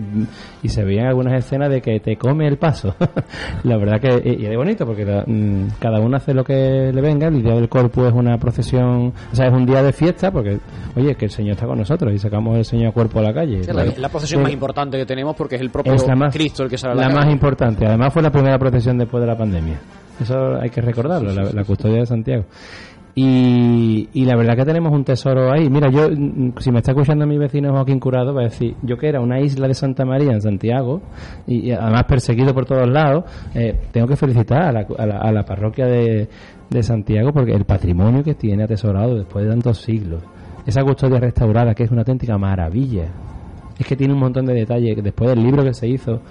y se veían algunas escenas de que te come el paso. [LAUGHS] la verdad que y, es bonito porque mm, cada uno hace lo que le venga. El día del cuerpo es una procesión, o sea, es un día de fiesta porque, oye, que el Señor está con nosotros y sacamos el Señor cuerpo a la calle. Es la, procesión más importante que tenemos porque es el propio Cristo el que sale a la, la más importante. Además fue la primera procesión después de la pandemia. Eso hay que recordarlo, la, custodia de Santiago. Y, y, la verdad que tenemos un tesoro ahí. Mira, yo, si me está escuchando mi vecino Joaquín Curado, va a decir, yo que era una isla de Santa María en Santiago, y, además perseguido por todos lados, eh, tengo que felicitar a la, a la, parroquia de, Santiago porque el patrimonio que tiene atesorado después de tantos siglos, esa custodia restaurada que es una auténtica maravilla, es que tiene un montón de detalles, después del libro que se hizo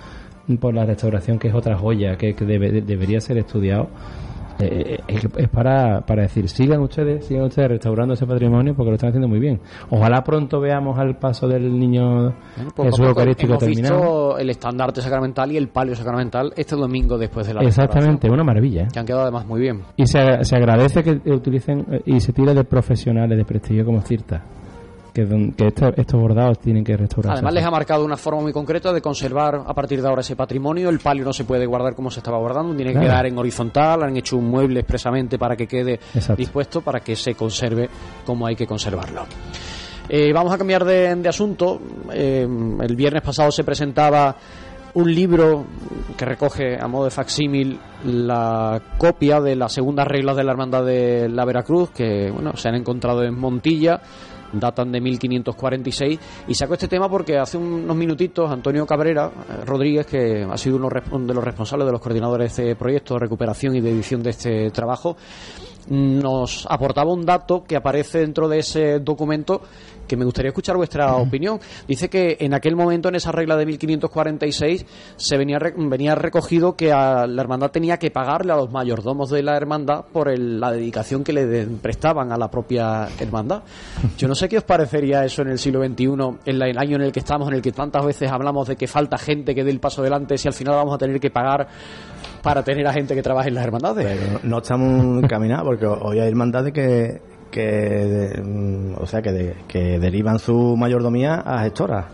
por la restauración, que es otra joya, que, debería ser estudiado, eh, eh, es, para, para decir, sigan ustedes, sigan ustedes restaurando ese patrimonio porque lo están haciendo muy bien. Ojalá pronto veamos al paso del niño pues Jesús Eucarístico terminado. el estandarte sacramental y el palio sacramental este domingo después de la Exactamente, una maravilla. ¿eh? Que han quedado además muy bien. Y se, se agradece que utilicen y se tire de profesionales de prestigio como Cirta que, estos, bordados tienen que restaurarse. Además les ha marcado una forma muy concreta de conservar a partir de ahora ese patrimonio. El palio no se puede guardar como se estaba guardando, tiene que quedar en horizontal. Han hecho un mueble expresamente para que quede dispuesto, para que se conserve como hay que conservarlo. Eh, vamos a cambiar de, asunto. Eh, el viernes pasado se presentaba un libro que recoge a modo de facsímil la copia de las segundas reglas de la Hermandad de la Veracruz que bueno se han encontrado en Montilla datan de 1546 y saco este tema porque hace unos minutitos Antonio Cabrera eh, Rodríguez, que ha sido uno de los responsables de los coordinadores de este proyecto de recuperación y de edición de este trabajo, nos aportaba un dato que aparece dentro de ese documento que me gustaría escuchar vuestra opinión. Dice que en aquel momento, en esa regla de 1546, se venía, venía recogido que a la hermandad tenía que pagarle a los mayordomos de la hermandad por la dedicación que le prestaban a la propia hermandad. Yo no sé qué os parecería eso en el siglo XXI, en el año en el que estamos, en el que tantas veces hablamos de que falta gente que dé el paso delante, si al final vamos a tener que pagar para tener a gente que trabaje en las hermandades. no estamos encaminados porque hoy hay hermandades que que mm, o sea que, que derivan su mayordomía a gestoras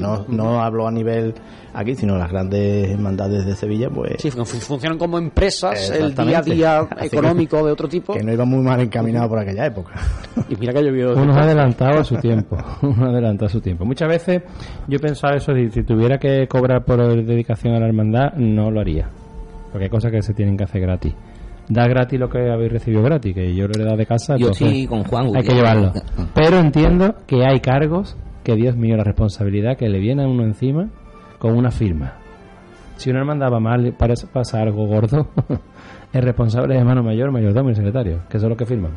no, no hablo a nivel aquí, sino las grandes hermandades de Sevilla, pues... Sí, funcionan como empresas, el día a día [LAUGHS] económico de otro tipo. Que no iba muy mal encaminado por aquella época. Y mira que ha adelantado a su tiempo, [LAUGHS] uno adelantado a su tiempo. Muchas veces yo pensaba eso, si, si tuviera que cobrar por dedicación a la hermandad, no lo haría. Porque hay cosas que se tienen que hacer gratis da gratis lo que habéis recibido gratis, que yo lo he dado de casa. Yo sí, con Juan. Hay que llevarlo. Pero entiendo que hay cargos que, Dios mío, la responsabilidad que le viene a uno encima con una firma. Si una hermandad va mal, pasa algo gordo, [LAUGHS] el responsable es hermano mayor, mayordomo y secretario, que son los que firman.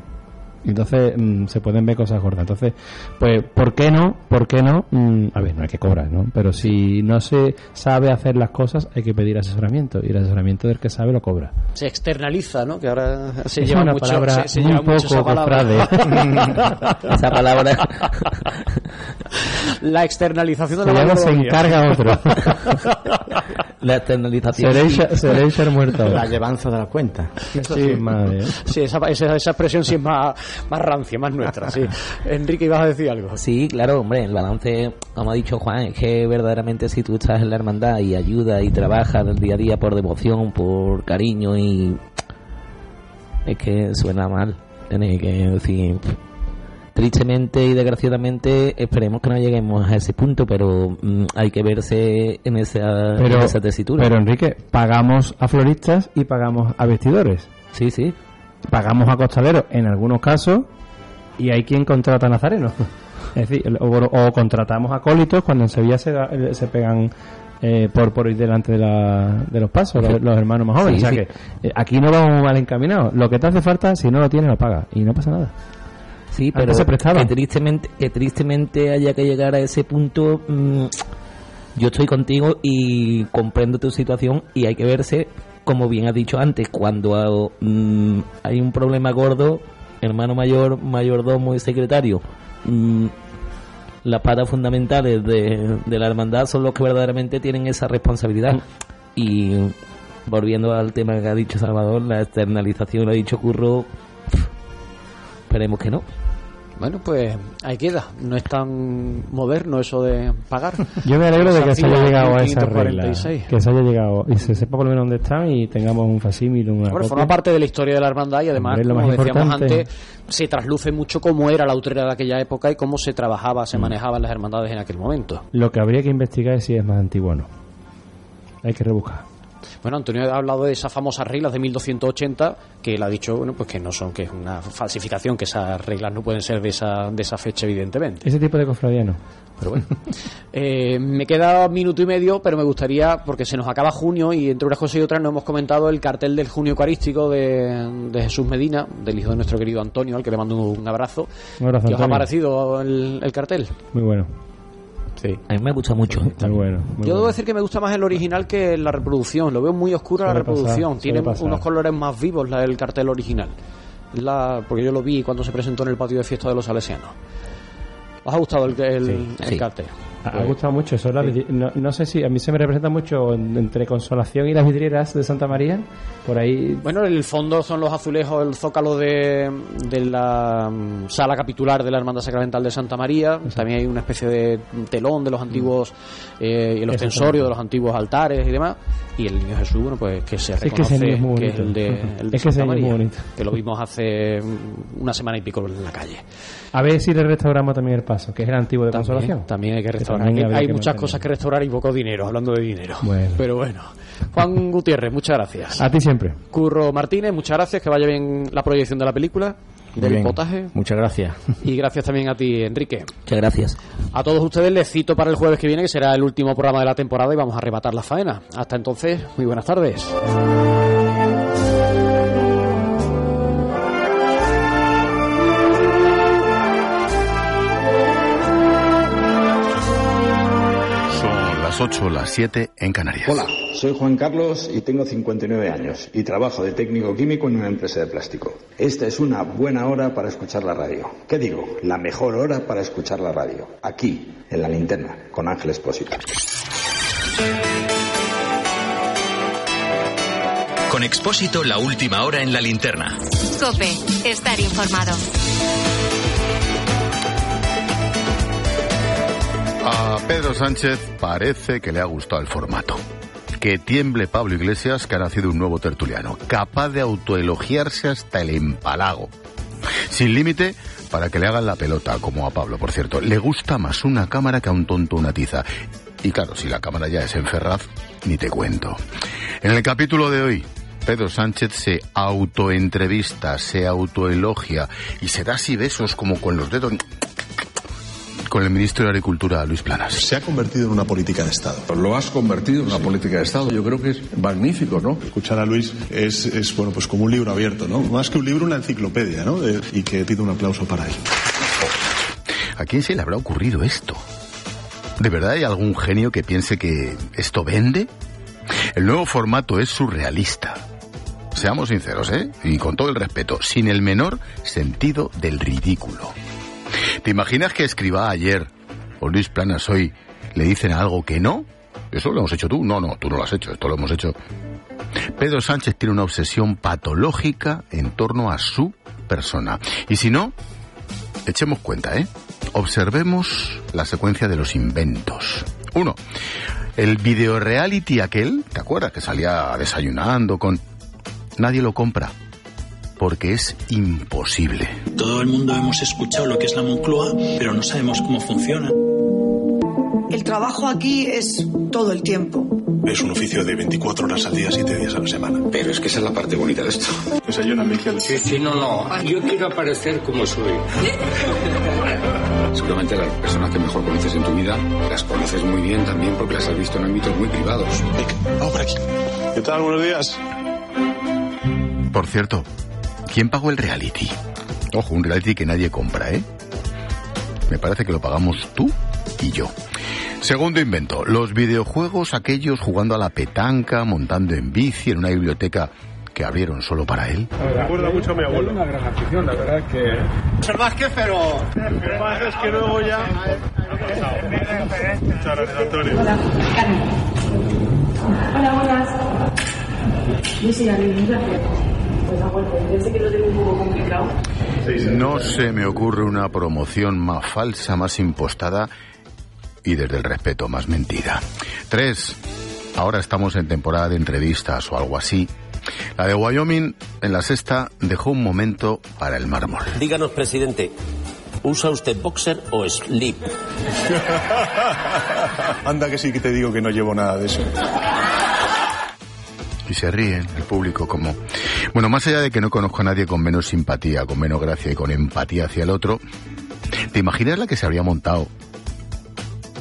Entonces mm, se pueden ver cosas gordas. Entonces, pues, ¿por qué no? ¿Por qué no? Mm, a ver, no hay que cobrar, ¿no? Pero si no se sabe hacer las cosas, hay que pedir asesoramiento. Y el asesoramiento del que sabe lo cobra. Se externaliza, ¿no? Que ahora se lleva mucho, palabra se, muy poco esa palabra. [LAUGHS] esa palabra. la externalización de la se encarga otro. [LAUGHS] [LAUGHS] la externalización. Seréis, ser muerto. La llevanza de la cuenta. Sí, madre. Sí, esa, esa, esa expresión sí es más más rancia, más nuestra, sí. [LAUGHS] Enrique, ibas a decir algo. Sí, claro, hombre, el balance, como ha dicho Juan, es que verdaderamente si tú estás en la hermandad y ayudas y trabajas el día a día por devoción, por cariño y... Es que suena mal, tener que decir tristemente y desgraciadamente esperemos que no lleguemos a ese punto, pero mm, hay que verse en esa, en esa tesitura. Pero Enrique, pagamos a floristas y pagamos a vestidores. Sí, sí pagamos a costaleros en algunos casos y hay quien contrata a nazarenos. [LAUGHS] Es decir, o, contratamos acólitos cuando en Sevilla se, se pegan eh, por, por ir delante de, la, de los pasos, los, hermanos más jóvenes. o sea que eh, aquí no vamos mal encaminados. Lo que te hace falta, si no lo tienes, lo pagas y no pasa nada. Sí, pero que tristemente, que tristemente haya que llegar a ese punto. Mm, yo estoy contigo y comprendo tu situación y hay que verse como bien has dicho antes, cuando mm, hay un problema gordo, hermano mayor, mayordomo y secretario, mm, las patas fundamentales de, la hermandad son los que verdaderamente tienen esa responsabilidad. Y volviendo al tema que ha dicho Salvador, la externalización, lo ha dicho Curro, esperemos que no. Bueno, pues ahí queda. No es tan moderno eso de pagar. [LAUGHS] Yo me alegro de que se haya llegado a esa regla. Que se haya llegado y se sepa por lo menos dónde están y tengamos un facímil, una Bueno, forma parte de la historia de la hermandad y además, como decíamos antes, se trasluce mucho cómo era la utrera de aquella época y cómo se trabajaba, se mm. manejaban las hermandades en aquel momento. Lo que habría que investigar es si es más antiguo o no. Hay que rebuscar. Bueno, Antonio ha hablado de esas famosas reglas de 1280 que él ha dicho, bueno, pues que no son, que es una falsificación, que esas reglas no pueden ser de esa, de esa fecha, evidentemente. Ese tipo de cofradía no. Pero bueno, eh, me queda un minuto y medio, pero me gustaría, porque se nos acaba junio y entre unas cosas y otras no hemos comentado el cartel del junio eucarístico de, de Jesús Medina, del hijo de nuestro querido Antonio, al que le mando un abrazo. Un abrazo, ¿Qué os ha parecido el, el cartel? Muy bueno. Sí. A mí me gusta mucho. Muy bueno. muy Yo debo bueno. decir que me gusta más el original que la reproducción. Lo veo muy oscuro la pasar, reproducción. Tiene pasar. unos colores más vivos la, el cartel original. La, porque yo lo vi cuando se presentó en el patio de fiesta de los salesianos. ¿Os ha gustado el, el- el Sí. cartel? Ha ha gustado mucho eso. vidri- no, no sé si a mí se me representa mucho en- entre Consolación y las vidrieras de Santa María. Por ahí. Bueno, el fondo son los azulejos, el zócalo de, de la mm, sala capitular de la Hermandad Sacramental de Santa María. También hay una especie de telón de los antiguos, eh, el Eso ostensorio también. de los antiguos altares y demás. Y el niño Jesús, bueno, pues que se Es que reconoce ese niño es que es el de, [LAUGHS] el de Es que Santa es muy María, que lo vimos hace mm, una semana y pico en la calle. A ver si le restauramos también el paso, que es el antiguo de También, Consolación. también hay que restaurar. También Hay, muchas mantener. cosas que restaurar y poco dinero, hablando de dinero. Bueno. Pero bueno. Juan Gutiérrez, muchas gracias. A ti siempre. Curro Martínez, muchas gracias, que vaya bien la proyección de la película, del bien. potaje. Muchas gracias. Y gracias también a ti, Enrique. Muchas gracias. A todos ustedes les cito para el jueves que viene, que será el último programa de la temporada y vamos a arrebatar la faena. Hasta entonces, muy buenas tardes. Las 8, las 7 en Canarias. Hola, soy Juan Carlos y tengo 59 años y trabajo de técnico químico en una empresa de plástico. Esta es una buena hora para escuchar la radio. ¿Qué digo? La mejor hora para escuchar la radio. Aquí, en la linterna, con Ángel Espósito. Con Expósito, la última hora en la linterna. Cope, estar informado. A Pedro Sánchez parece que le ha gustado el formato. Que tiemble Pablo Iglesias, que ha nacido un nuevo tertuliano, capaz de autoelogiarse hasta el empalago. Sin límite para que le hagan la pelota, como a Pablo, por cierto. Le gusta más una cámara que a un tonto una tiza. Y claro, si la cámara ya es en Ferraz, ni te cuento. En el capítulo de hoy, Pedro Sánchez se autoentrevista, se autoelogia y se da así besos como con los dedos con el ministro de Agricultura, Luis Planas. Se ha convertido en una política de Estado. Lo has convertido en una política de Estado. Yo creo que es magnífico, ¿no? Escuchar a Luis es, es, bueno, pues como un libro abierto, ¿no? Más que un libro, una enciclopedia, ¿no? De- y que pido un aplauso para él. ¿A quién se le habrá ocurrido esto? ¿De verdad hay algún genio que piense que esto vende? El nuevo formato es surrealista. Seamos sinceros, ¿eh? Y con todo el respeto, sin el menor sentido del ridículo. ¿Te imaginas que escriba ayer o Luis Planas hoy le dicen algo que no? ¿Eso lo hemos hecho tú? No, no, tú no lo has hecho, esto lo hemos hecho. Pedro Sánchez tiene una obsesión patológica en torno a su persona. Y si no, echemos cuenta, ¿eh? Observemos la secuencia de los inventos. Uno, el video reality aquel, ¿te acuerdas? Que salía desayunando con... Nadie lo compra. Porque es imposible. Todo el mundo hemos escuchado lo que es la Moncloa, pero no sabemos cómo funciona. El trabajo aquí es todo el tiempo. Es un oficio de 24 horas al día, 7 días a la semana. Pero es que esa es la parte bonita de esto. Desayuna, Miguel. Sí, sí, no, no. Yo quiero aparecer como soy. Seguramente las personas que mejor conoces en tu vida las conoces muy bien también porque las has visto en ámbitos muy privados. Vamos por aquí. ¿Qué tal? Buenos días. Por cierto, ¿quién pagó el reality? Ojo, un reality que nadie compra, ¿eh? Me parece que lo pagamos tú y yo. Segundo invento, los videojuegos aquellos jugando a la petanca, montando en bici en una biblioteca que abrieron solo para él. Me recuerda mucho a mi abuelo. una gran afición, la verdad que... Salvaje, pero... Es que luego ya... Muchas gracias, Antonio. Hola, buenas. Yo soy Aline, gracias. Pues aguante, yo sé que lo tengo un poco complicado. No se me ocurre una promoción más falsa, más impostada y desde el respeto más mentira. Tres, ahora estamos en temporada de entrevistas o algo así. La de Wyoming, en la sexta, dejó un momento para el mármol. Díganos, presidente, ¿usa usted boxer o slip? [LAUGHS] Anda que sí que te digo que no llevo nada de eso. Y se ríen, el público como... Bueno, más allá de que no conozco a nadie con menos simpatía, con menos gracia y con empatía hacia el otro, ¿te imaginas la que se habría montado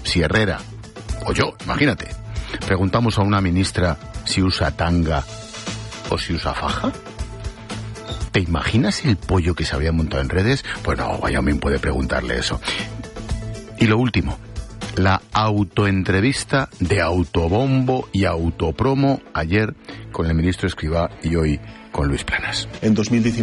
si Herrera, o yo, imagínate, preguntamos a una ministra si usa tanga o si usa faja? ¿Te imaginas el pollo que se habría montado en redes? Pues no, Wyoming puede preguntarle eso. Y lo último, la autoentrevista de autobombo y autopromo ayer con el ministro Escribá y hoy con Luis Planas. En 2019